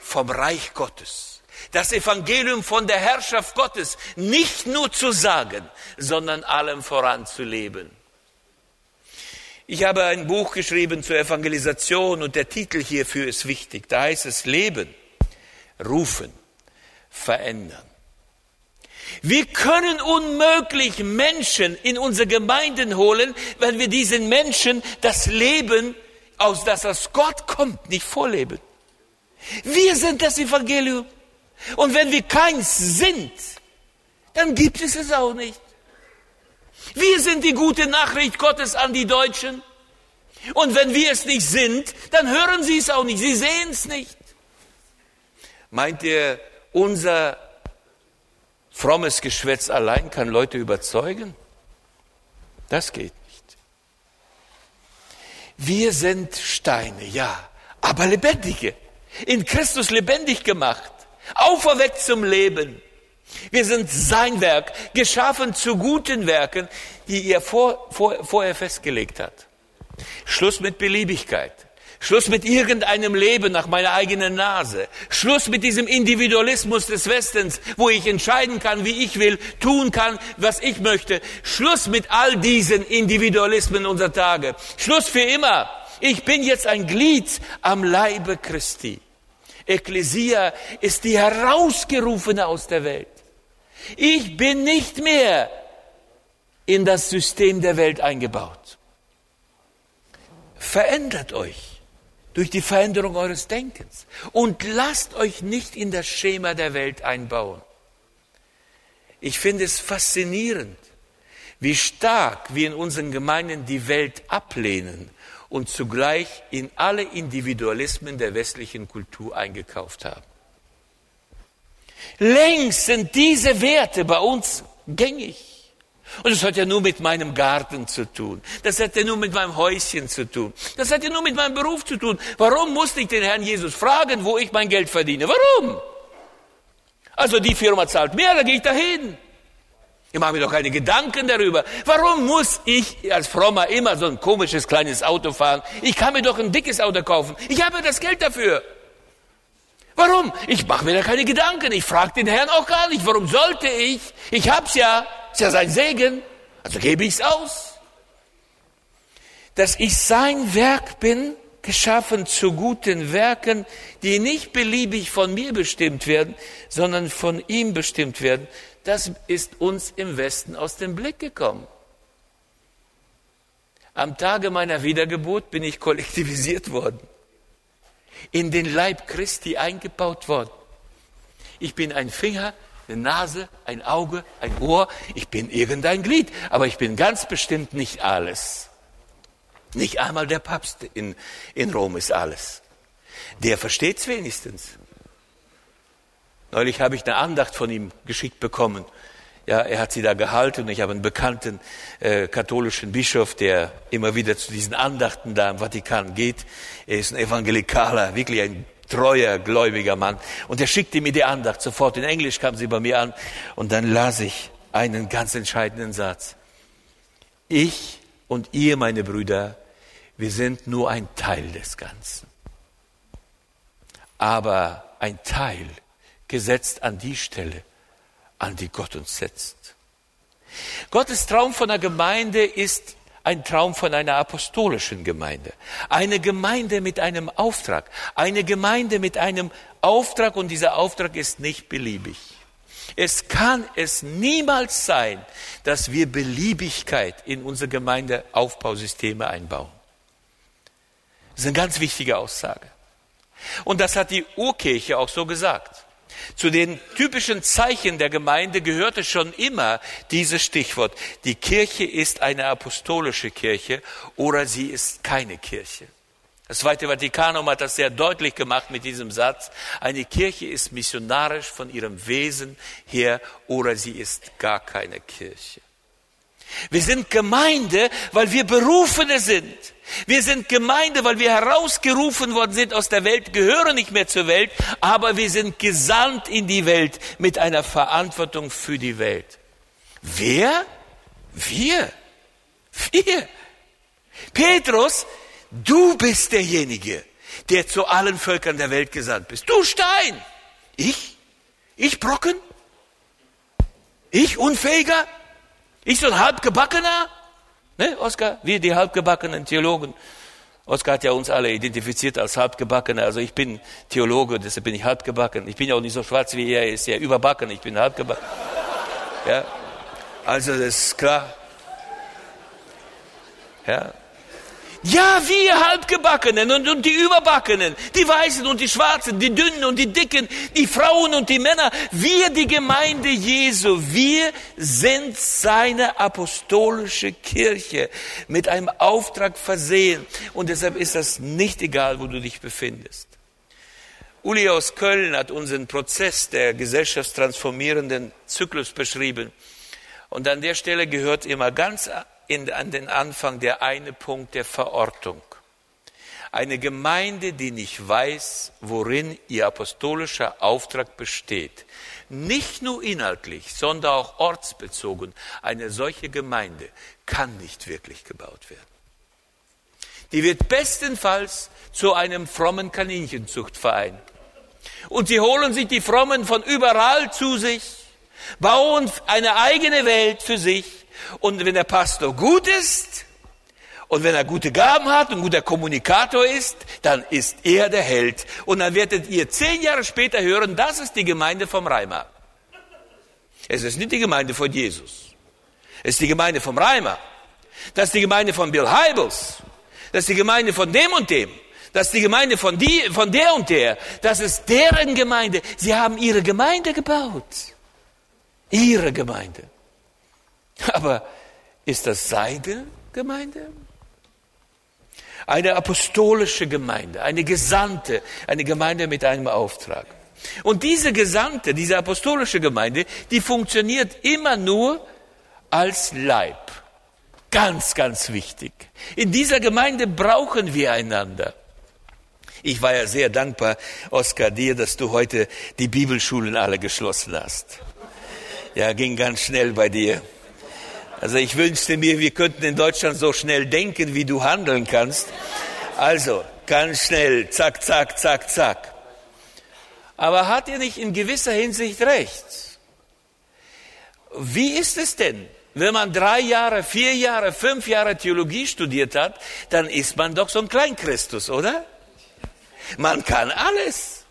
Speaker 1: vom Reich Gottes, das Evangelium von der Herrschaft Gottes nicht nur zu sagen, sondern allem voranzuleben. Ich habe ein Buch geschrieben zur Evangelisation und der Titel hierfür ist wichtig. Da heißt es Leben, rufen, verändern. Wir können unmöglich Menschen in unsere Gemeinden holen, wenn wir diesen Menschen das Leben, aus das aus Gott kommt, nicht vorleben. Wir sind das Evangelium. Und wenn wir keins sind, dann gibt es es auch nicht. Wir sind die gute Nachricht Gottes an die Deutschen. Und wenn wir es nicht sind, dann hören sie es auch nicht, sie sehen es nicht. Meint ihr, unser frommes Geschwätz allein kann Leute überzeugen? Das geht nicht. Wir sind Steine, ja, aber lebendige, in Christus lebendig gemacht, auferweckt zum Leben. Wir sind sein Werk, geschaffen zu guten Werken, die er vor, vor, vorher festgelegt hat. Schluss mit Beliebigkeit. Schluss mit irgendeinem Leben nach meiner eigenen Nase. Schluss mit diesem Individualismus des Westens, wo ich entscheiden kann, wie ich will, tun kann, was ich möchte. Schluss mit all diesen Individualismen unserer Tage. Schluss für immer. Ich bin jetzt ein Glied am Leibe Christi. Ekklesia ist die herausgerufene aus der Welt. Ich bin nicht mehr in das System der Welt eingebaut. Verändert euch durch die Veränderung eures Denkens. Und lasst euch nicht in das Schema der Welt einbauen. Ich finde es faszinierend, wie stark wir in unseren Gemeinden die Welt ablehnen und zugleich in alle Individualismen der westlichen Kultur eingekauft haben. Längst sind diese Werte bei uns gängig. Und das hat ja nur mit meinem Garten zu tun. Das hat ja nur mit meinem Häuschen zu tun. Das hat ja nur mit meinem Beruf zu tun. Warum musste ich den Herrn Jesus fragen, wo ich mein Geld verdiene? Warum? Also die Firma zahlt mehr, da gehe ich dahin. Ich mache mir doch keine Gedanken darüber. Warum muss ich als Frommer immer so ein komisches kleines Auto fahren? Ich kann mir doch ein dickes Auto kaufen. Ich habe das Geld dafür. Warum? Ich mache mir da keine Gedanken. Ich frage den Herrn auch gar nicht. Warum sollte ich? Ich hab's ja. Ist ja sein Segen. Also gebe ich's aus. Dass ich sein Werk bin, geschaffen zu guten Werken, die nicht beliebig von mir bestimmt werden, sondern von ihm bestimmt werden. Das ist uns im Westen aus dem Blick gekommen. Am Tage meiner Wiedergeburt bin ich kollektivisiert worden, in den Leib Christi eingebaut worden. Ich bin ein Finger, eine Nase, ein Auge, ein Ohr. Ich bin irgendein Glied, aber ich bin ganz bestimmt nicht alles. Nicht einmal der Papst in, in Rom ist alles. Der versteht es wenigstens. Neulich habe ich eine Andacht von ihm geschickt bekommen. Ja, er hat sie da gehalten. Ich habe einen bekannten äh, katholischen Bischof, der immer wieder zu diesen Andachten da im Vatikan geht. Er ist ein Evangelikaler, wirklich ein treuer, gläubiger Mann. Und er schickte mir die Andacht sofort. In Englisch kam sie bei mir an. Und dann las ich einen ganz entscheidenden Satz. Ich und ihr, meine Brüder, wir sind nur ein Teil des Ganzen. Aber ein Teil gesetzt an die Stelle, an die Gott uns setzt. Gottes Traum von der Gemeinde ist ein Traum von einer apostolischen Gemeinde. Eine Gemeinde mit einem Auftrag. Eine Gemeinde mit einem Auftrag und dieser Auftrag ist nicht beliebig. Es kann es niemals sein, dass wir Beliebigkeit in unsere Gemeindeaufbausysteme einbauen. Das ist eine ganz wichtige Aussage. Und das hat die Urkirche auch so gesagt. Zu den typischen Zeichen der Gemeinde gehörte schon immer dieses Stichwort. Die Kirche ist eine apostolische Kirche oder sie ist keine Kirche. Das Zweite Vatikanum hat das sehr deutlich gemacht mit diesem Satz. Eine Kirche ist missionarisch von ihrem Wesen her oder sie ist gar keine Kirche. Wir sind Gemeinde, weil wir Berufene sind. Wir sind Gemeinde, weil wir herausgerufen worden sind aus der Welt, gehören nicht mehr zur Welt, aber wir sind gesandt in die Welt mit einer Verantwortung für die Welt. Wer? Wir. Wir. Petrus, du bist derjenige, der zu allen Völkern der Welt gesandt bist. Du Stein. Ich? Ich Brocken? Ich Unfähiger? Ich so ein Halbgebackener? Ne, Oskar? Wir, die halbgebackenen Theologen. Oskar hat ja uns alle identifiziert als Halbgebackene. Also ich bin Theologe, deshalb bin ich halbgebacken. Ich bin ja auch nicht so schwarz wie er, ist ja überbacken, ich bin halbgebacken. Ja, also das ist klar. Ja, ja, wir Halbgebackenen und, und die Überbackenen, die Weißen und die Schwarzen, die Dünnen und die Dicken, die Frauen und die Männer, wir die Gemeinde Jesu, wir sind seine apostolische Kirche mit einem Auftrag versehen. Und deshalb ist das nicht egal, wo du dich befindest. Uli aus Köln hat unseren Prozess der gesellschaftstransformierenden Zyklus beschrieben. Und an der Stelle gehört immer ganz in, an den Anfang der eine Punkt der Verortung. Eine Gemeinde, die nicht weiß, worin ihr apostolischer Auftrag besteht, nicht nur inhaltlich, sondern auch ortsbezogen, eine solche Gemeinde kann nicht wirklich gebaut werden. Die wird bestenfalls zu einem frommen Kaninchenzuchtverein. Und sie holen sich die Frommen von überall zu sich, bauen eine eigene Welt für sich und wenn der Pastor gut ist und wenn er gute Gaben hat und guter Kommunikator ist, dann ist er der Held. Und dann werdet ihr zehn Jahre später hören, das ist die Gemeinde vom Reimer. Es ist nicht die Gemeinde von Jesus. Es ist die Gemeinde vom Reimer. Das ist die Gemeinde von Bill Heibels. Das ist die Gemeinde von dem und dem. Das ist die Gemeinde von, die, von der und der. Das ist deren Gemeinde. Sie haben ihre Gemeinde gebaut. Ihre Gemeinde. (laughs) Aber ist das seine Gemeinde? Eine apostolische Gemeinde, eine Gesandte, eine Gemeinde mit einem Auftrag. Und diese Gesandte, diese apostolische Gemeinde, die funktioniert immer nur als Leib. Ganz, ganz wichtig. In dieser Gemeinde brauchen wir einander. Ich war ja sehr dankbar, Oskar, dir, dass du heute die Bibelschulen alle geschlossen hast. Ja, ging ganz schnell bei dir. Also ich wünschte mir, wir könnten in Deutschland so schnell denken, wie du handeln kannst. Also ganz schnell, zack, zack, zack, zack. Aber hat ihr nicht in gewisser Hinsicht recht? Wie ist es denn, wenn man drei Jahre, vier Jahre, fünf Jahre Theologie studiert hat, dann ist man doch so ein Kleinchristus, oder? Man kann alles.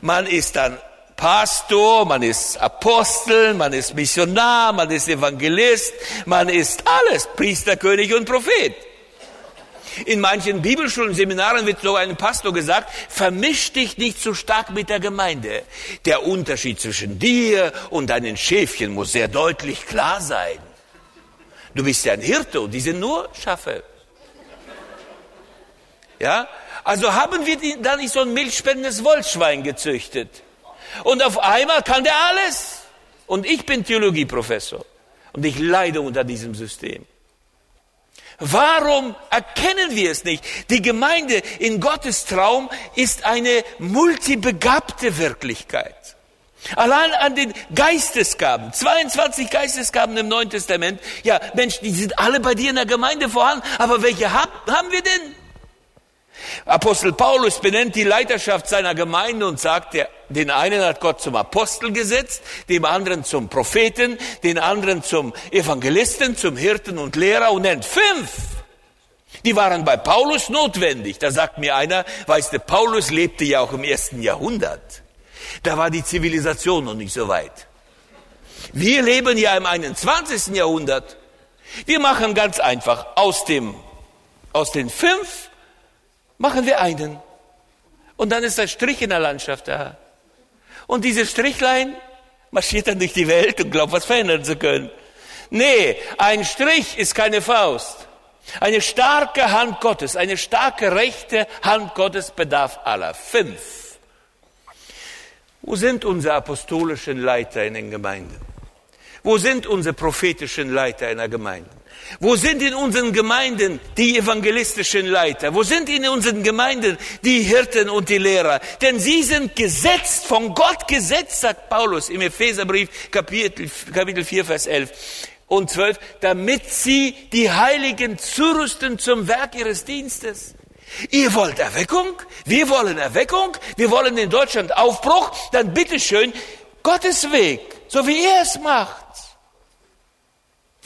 Speaker 1: Man ist dann Pastor, man ist Apostel, man ist Missionar, man ist Evangelist, man ist alles, Priester, König und Prophet. In manchen Bibelschulen, Seminaren wird sogar einem Pastor gesagt, vermisch dich nicht zu so stark mit der Gemeinde. Der Unterschied zwischen dir und deinen Schäfchen muss sehr deutlich klar sein. Du bist ja ein Hirte und die sind nur Schafe. Ja? Also haben wir da nicht so ein milchspendendes Wollschwein gezüchtet? Und auf einmal kann der alles. Und ich bin Theologieprofessor. Und ich leide unter diesem System. Warum erkennen wir es nicht? Die Gemeinde in Gottes Traum ist eine multibegabte Wirklichkeit. Allein an den Geistesgaben, 22 Geistesgaben im Neuen Testament, ja Mensch, die sind alle bei dir in der Gemeinde vorhanden, aber welche haben wir denn? Apostel Paulus benennt die Leiterschaft seiner Gemeinde und sagt, den einen hat Gott zum Apostel gesetzt, dem anderen zum Propheten, den anderen zum Evangelisten, zum Hirten und Lehrer und nennt fünf. Die waren bei Paulus notwendig. Da sagt mir einer, weißt du, Paulus lebte ja auch im ersten Jahrhundert. Da war die Zivilisation noch nicht so weit. Wir leben ja im 21. Jahrhundert. Wir machen ganz einfach aus dem, aus den fünf machen wir einen. Und dann ist ein Strich in der Landschaft da. Und dieses Strichlein marschiert dann durch die Welt und glaubt, was verändern zu können. Nee, ein Strich ist keine Faust. Eine starke Hand Gottes, eine starke rechte Hand Gottes bedarf aller. Fünf. Wo sind unsere apostolischen Leiter in den Gemeinden? Wo sind unsere prophetischen Leiter in der Gemeinde? Wo sind in unseren Gemeinden die evangelistischen Leiter? Wo sind in unseren Gemeinden die Hirten und die Lehrer? Denn sie sind gesetzt, von Gott gesetzt, sagt Paulus im Epheserbrief Kapitel, Kapitel 4, Vers 11 und 12, damit sie die Heiligen zurüsten zum Werk ihres Dienstes. Ihr wollt Erweckung? Wir wollen Erweckung? Wir wollen in Deutschland Aufbruch? Dann bitteschön, Gottes Weg, so wie er es macht.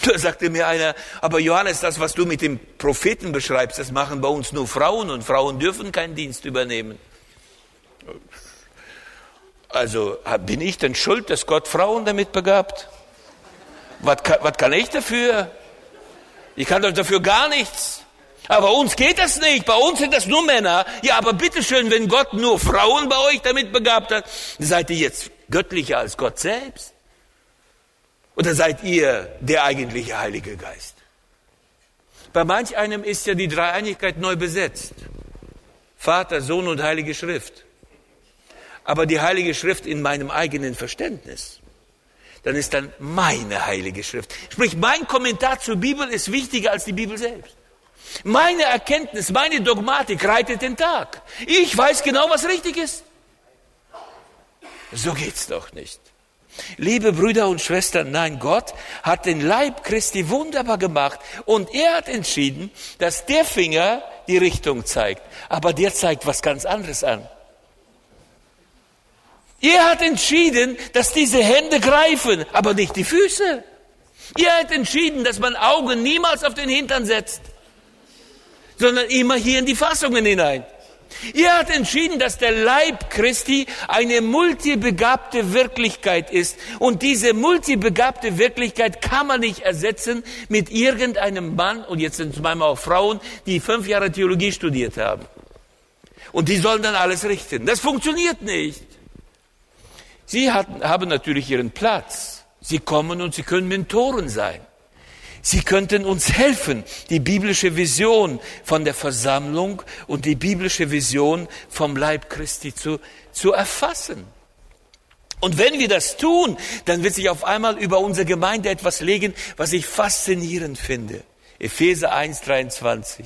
Speaker 1: Da sagte mir einer, aber Johannes, das, was du mit dem Propheten beschreibst, das machen bei uns nur Frauen und Frauen dürfen keinen Dienst übernehmen. Also bin ich denn schuld, dass Gott Frauen damit begabt? Was kann, was kann ich dafür? Ich kann doch dafür gar nichts. Aber bei uns geht das nicht. Bei uns sind das nur Männer. Ja, aber bitteschön, wenn Gott nur Frauen bei euch damit begabt hat, seid ihr jetzt göttlicher als Gott selbst? Oder seid ihr der eigentliche Heilige Geist? Bei manch einem ist ja die Dreieinigkeit neu besetzt. Vater, Sohn und Heilige Schrift. Aber die Heilige Schrift in meinem eigenen Verständnis. Dann ist dann meine Heilige Schrift. Sprich, mein Kommentar zur Bibel ist wichtiger als die Bibel selbst. Meine Erkenntnis, meine Dogmatik reitet den Tag. Ich weiß genau, was richtig ist. So geht's doch nicht. Liebe Brüder und Schwestern, nein, Gott hat den Leib Christi wunderbar gemacht und er hat entschieden, dass der Finger die Richtung zeigt, aber der zeigt was ganz anderes an. Er hat entschieden, dass diese Hände greifen, aber nicht die Füße. Er hat entschieden, dass man Augen niemals auf den Hintern setzt sondern immer hier in die Fassungen hinein. Ihr hat entschieden, dass der Leib Christi eine multibegabte Wirklichkeit ist. Und diese multibegabte Wirklichkeit kann man nicht ersetzen mit irgendeinem Mann, und jetzt sind es manchmal auch Frauen, die fünf Jahre Theologie studiert haben. Und die sollen dann alles richten. Das funktioniert nicht. Sie haben natürlich ihren Platz. Sie kommen und sie können Mentoren sein. Sie könnten uns helfen, die biblische Vision von der Versammlung und die biblische Vision vom Leib Christi zu, zu erfassen. Und wenn wir das tun, dann wird sich auf einmal über unsere Gemeinde etwas legen, was ich faszinierend finde. Epheser 1,23.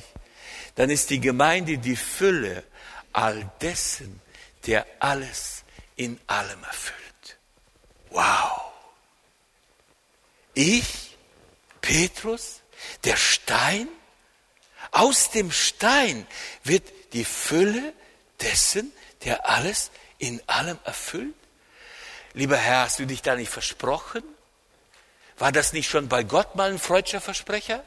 Speaker 1: Dann ist die Gemeinde die Fülle all dessen, der alles in allem erfüllt. Wow. Ich Petrus, der Stein, aus dem Stein wird die Fülle dessen, der alles in allem erfüllt. Lieber Herr, hast du dich da nicht versprochen? War das nicht schon bei Gott mal ein freudscher Versprecher?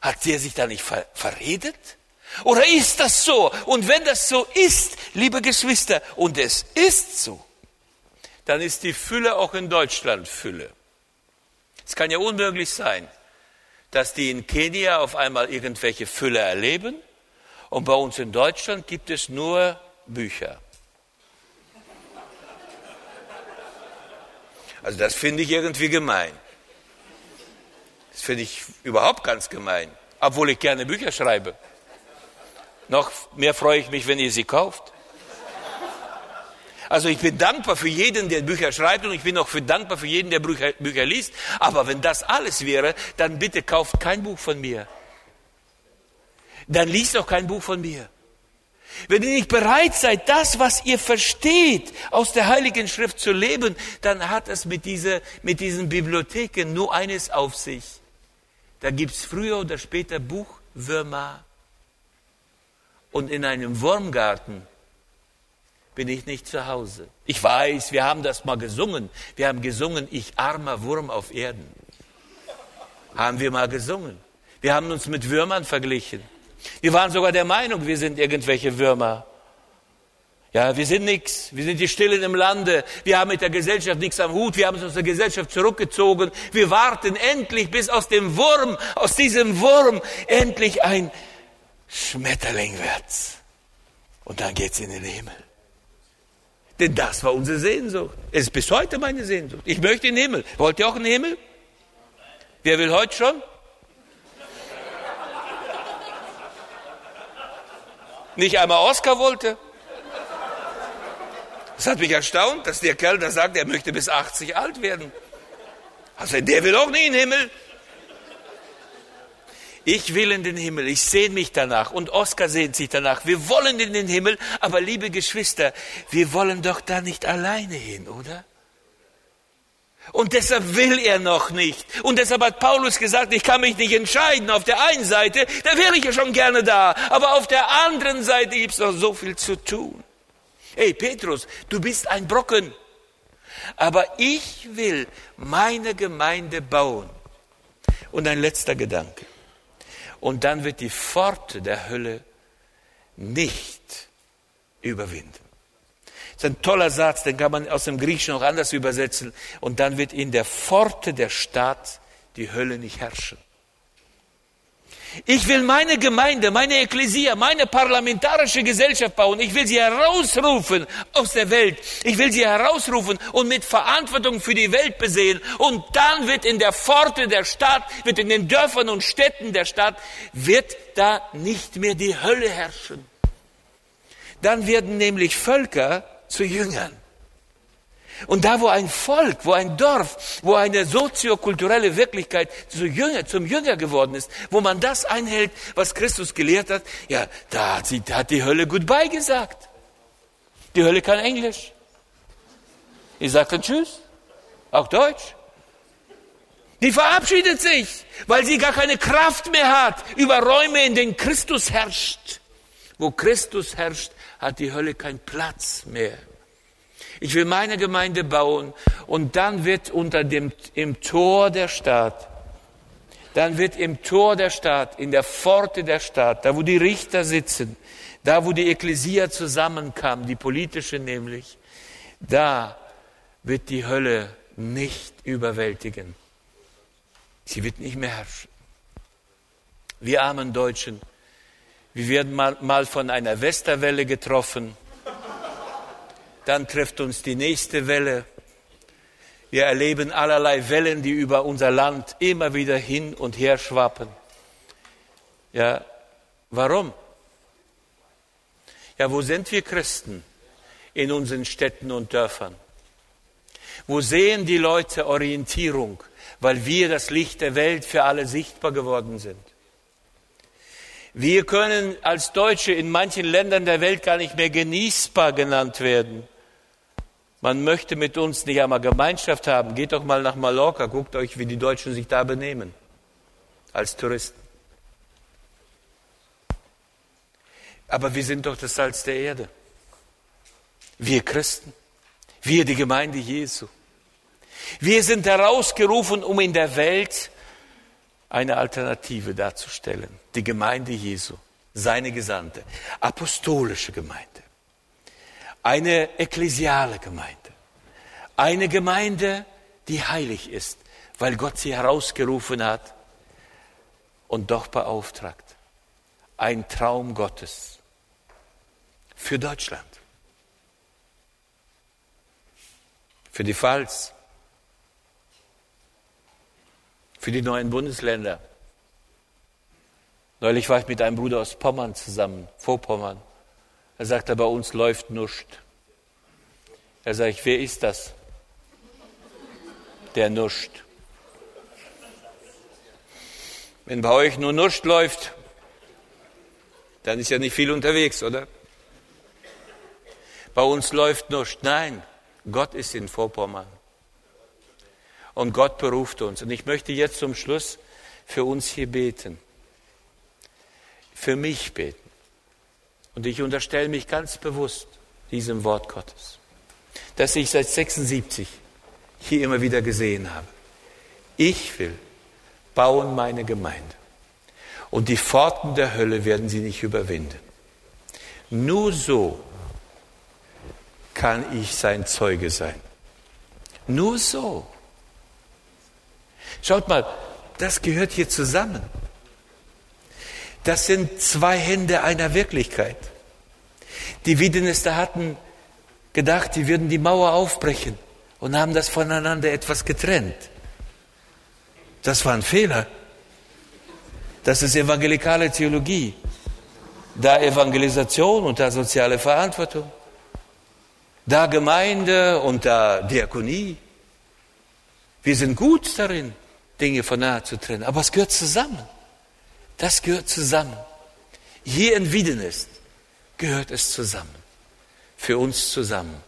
Speaker 1: Hat der sich da nicht ver verredet? Oder ist das so? Und wenn das so ist, liebe Geschwister, und es ist so, dann ist die Fülle auch in Deutschland Fülle. Es kann ja unmöglich sein, dass die in Kenia auf einmal irgendwelche Fülle erleben und bei uns in Deutschland gibt es nur Bücher. Also das finde ich irgendwie gemein. Das finde ich überhaupt ganz gemein, obwohl ich gerne Bücher schreibe. Noch mehr freue ich mich, wenn ihr sie kauft. Also ich bin dankbar für jeden, der Bücher schreibt und ich bin auch für dankbar für jeden, der Bücher, Bücher liest. Aber wenn das alles wäre, dann bitte kauft kein Buch von mir. Dann liest auch kein Buch von mir. Wenn ihr nicht bereit seid, das, was ihr versteht, aus der Heiligen Schrift zu leben, dann hat es mit, dieser, mit diesen Bibliotheken nur eines auf sich. Da gibt's früher oder später Buchwürmer. Und in einem Wurmgarten bin ich nicht zu Hause. Ich weiß, wir haben das mal gesungen. Wir haben gesungen, ich armer Wurm auf Erden. Haben wir mal gesungen. Wir haben uns mit Würmern verglichen. Wir waren sogar der Meinung, wir sind irgendwelche Würmer. Ja, wir sind nichts. Wir sind die Stillen im Lande. Wir haben mit der Gesellschaft nichts am Hut. Wir haben uns aus der Gesellschaft zurückgezogen. Wir warten endlich, bis aus dem Wurm, aus diesem Wurm endlich ein Schmetterling wird. Und dann geht's in den Himmel. Denn das war unsere Sehnsucht. Es ist bis heute meine Sehnsucht. Ich möchte den Himmel. Wollt ihr auch einen Himmel? Wer will heute schon? Nicht einmal Oscar wollte. Das hat mich erstaunt, dass der Kerl da sagt, er möchte bis 80 alt werden. Also der will auch nicht in den Himmel. Ich will in den Himmel, ich sehne mich danach und Oskar sehnt sich danach. Wir wollen in den Himmel, aber liebe Geschwister, wir wollen doch da nicht alleine hin, oder? Und deshalb will er noch nicht. Und deshalb hat Paulus gesagt, ich kann mich nicht entscheiden. Auf der einen Seite, da wäre ich ja schon gerne da, aber auf der anderen Seite gibt es noch so viel zu tun. Hey Petrus, du bist ein Brocken. Aber ich will meine Gemeinde bauen. Und ein letzter Gedanke. Und dann wird die Pforte der Hölle nicht überwinden. Das ist ein toller Satz, den kann man aus dem Griechischen auch anders übersetzen. Und dann wird in der Pforte der Stadt die Hölle nicht herrschen. Ich will meine Gemeinde, meine Ekklesia, meine parlamentarische Gesellschaft bauen. Ich will sie herausrufen aus der Welt. Ich will sie herausrufen und mit Verantwortung für die Welt besehen. Und dann wird in der Pforte der Stadt, wird in den Dörfern und Städten der Stadt, wird da nicht mehr die Hölle herrschen. Dann werden nämlich Völker zu Jüngern. Und da, wo ein Volk, wo ein Dorf, wo eine soziokulturelle Wirklichkeit zu Jünger, zum Jünger geworden ist, wo man das einhält, was Christus gelehrt hat, ja, da hat, sie, da hat die Hölle Goodbye gesagt. Die Hölle kann Englisch. Die sagt dann Tschüss. Auch Deutsch. Die verabschiedet sich, weil sie gar keine Kraft mehr hat über Räume, in denen Christus herrscht. Wo Christus herrscht, hat die Hölle keinen Platz mehr. Ich will meine Gemeinde bauen und dann wird unter dem, im Tor der Stadt, dann wird im Tor der Stadt, in der Pforte der Stadt, da wo die Richter sitzen, da wo die Ekklesia zusammenkam, die politische nämlich, da wird die Hölle nicht überwältigen. Sie wird nicht mehr herrschen. Wir armen Deutschen, wir werden mal, mal von einer Westerwelle getroffen dann trifft uns die nächste Welle. Wir erleben allerlei Wellen, die über unser Land immer wieder hin und her schwappen. Ja, warum? Ja, wo sind wir Christen in unseren Städten und Dörfern? Wo sehen die Leute Orientierung, weil wir das Licht der Welt für alle sichtbar geworden sind? Wir können als Deutsche in manchen Ländern der Welt gar nicht mehr genießbar genannt werden. Man möchte mit uns nicht einmal Gemeinschaft haben. Geht doch mal nach Mallorca, guckt euch, wie die Deutschen sich da benehmen. Als Touristen. Aber wir sind doch das Salz der Erde. Wir Christen. Wir die Gemeinde Jesu. Wir sind herausgerufen, um in der Welt eine Alternative darzustellen. Die Gemeinde Jesu, seine Gesandte, apostolische Gemeinde eine ekklesiale Gemeinde. Eine Gemeinde, die heilig ist, weil Gott sie herausgerufen hat und doch beauftragt. Ein Traum Gottes für Deutschland, für die Pfalz, für die neuen Bundesländer. Neulich war ich mit einem Bruder aus Pommern zusammen, Vorpommern. Er sagte, bei uns läuft nuscht. Er sagt, wer ist das? Der nuscht. Wenn bei euch nur nuscht läuft, dann ist ja nicht viel unterwegs, oder? Bei uns läuft nuscht. Nein, Gott ist in Vorpommern. Und Gott beruft uns. Und ich möchte jetzt zum Schluss für uns hier beten. Für mich beten. Und ich unterstelle mich ganz bewusst diesem Wort Gottes, das ich seit 76 hier immer wieder gesehen habe. Ich will bauen meine Gemeinde. Und die Pforten der Hölle werden sie nicht überwinden. Nur so kann ich sein Zeuge sein. Nur so. Schaut mal, das gehört hier zusammen. Das sind zwei Hände einer Wirklichkeit. Die Wiedenister hatten gedacht, die würden die Mauer aufbrechen und haben das voneinander etwas getrennt. Das war ein Fehler. Das ist evangelikale Theologie. Da Evangelisation und da soziale Verantwortung. Da Gemeinde und da Diakonie. Wir sind gut darin, Dinge von nahe zu trennen, aber es gehört zusammen. Das gehört zusammen. Hier in Wiedenest gehört es zusammen. Für uns zusammen.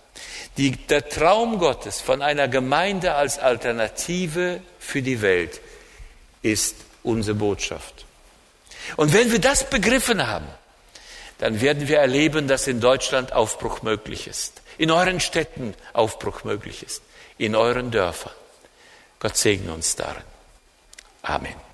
Speaker 1: Die, der Traum Gottes von einer Gemeinde als Alternative für die Welt ist unsere Botschaft. Und wenn wir das begriffen haben, dann werden wir erleben, dass in Deutschland Aufbruch möglich ist, in euren Städten Aufbruch möglich ist, in euren Dörfern. Gott segne uns darin. Amen.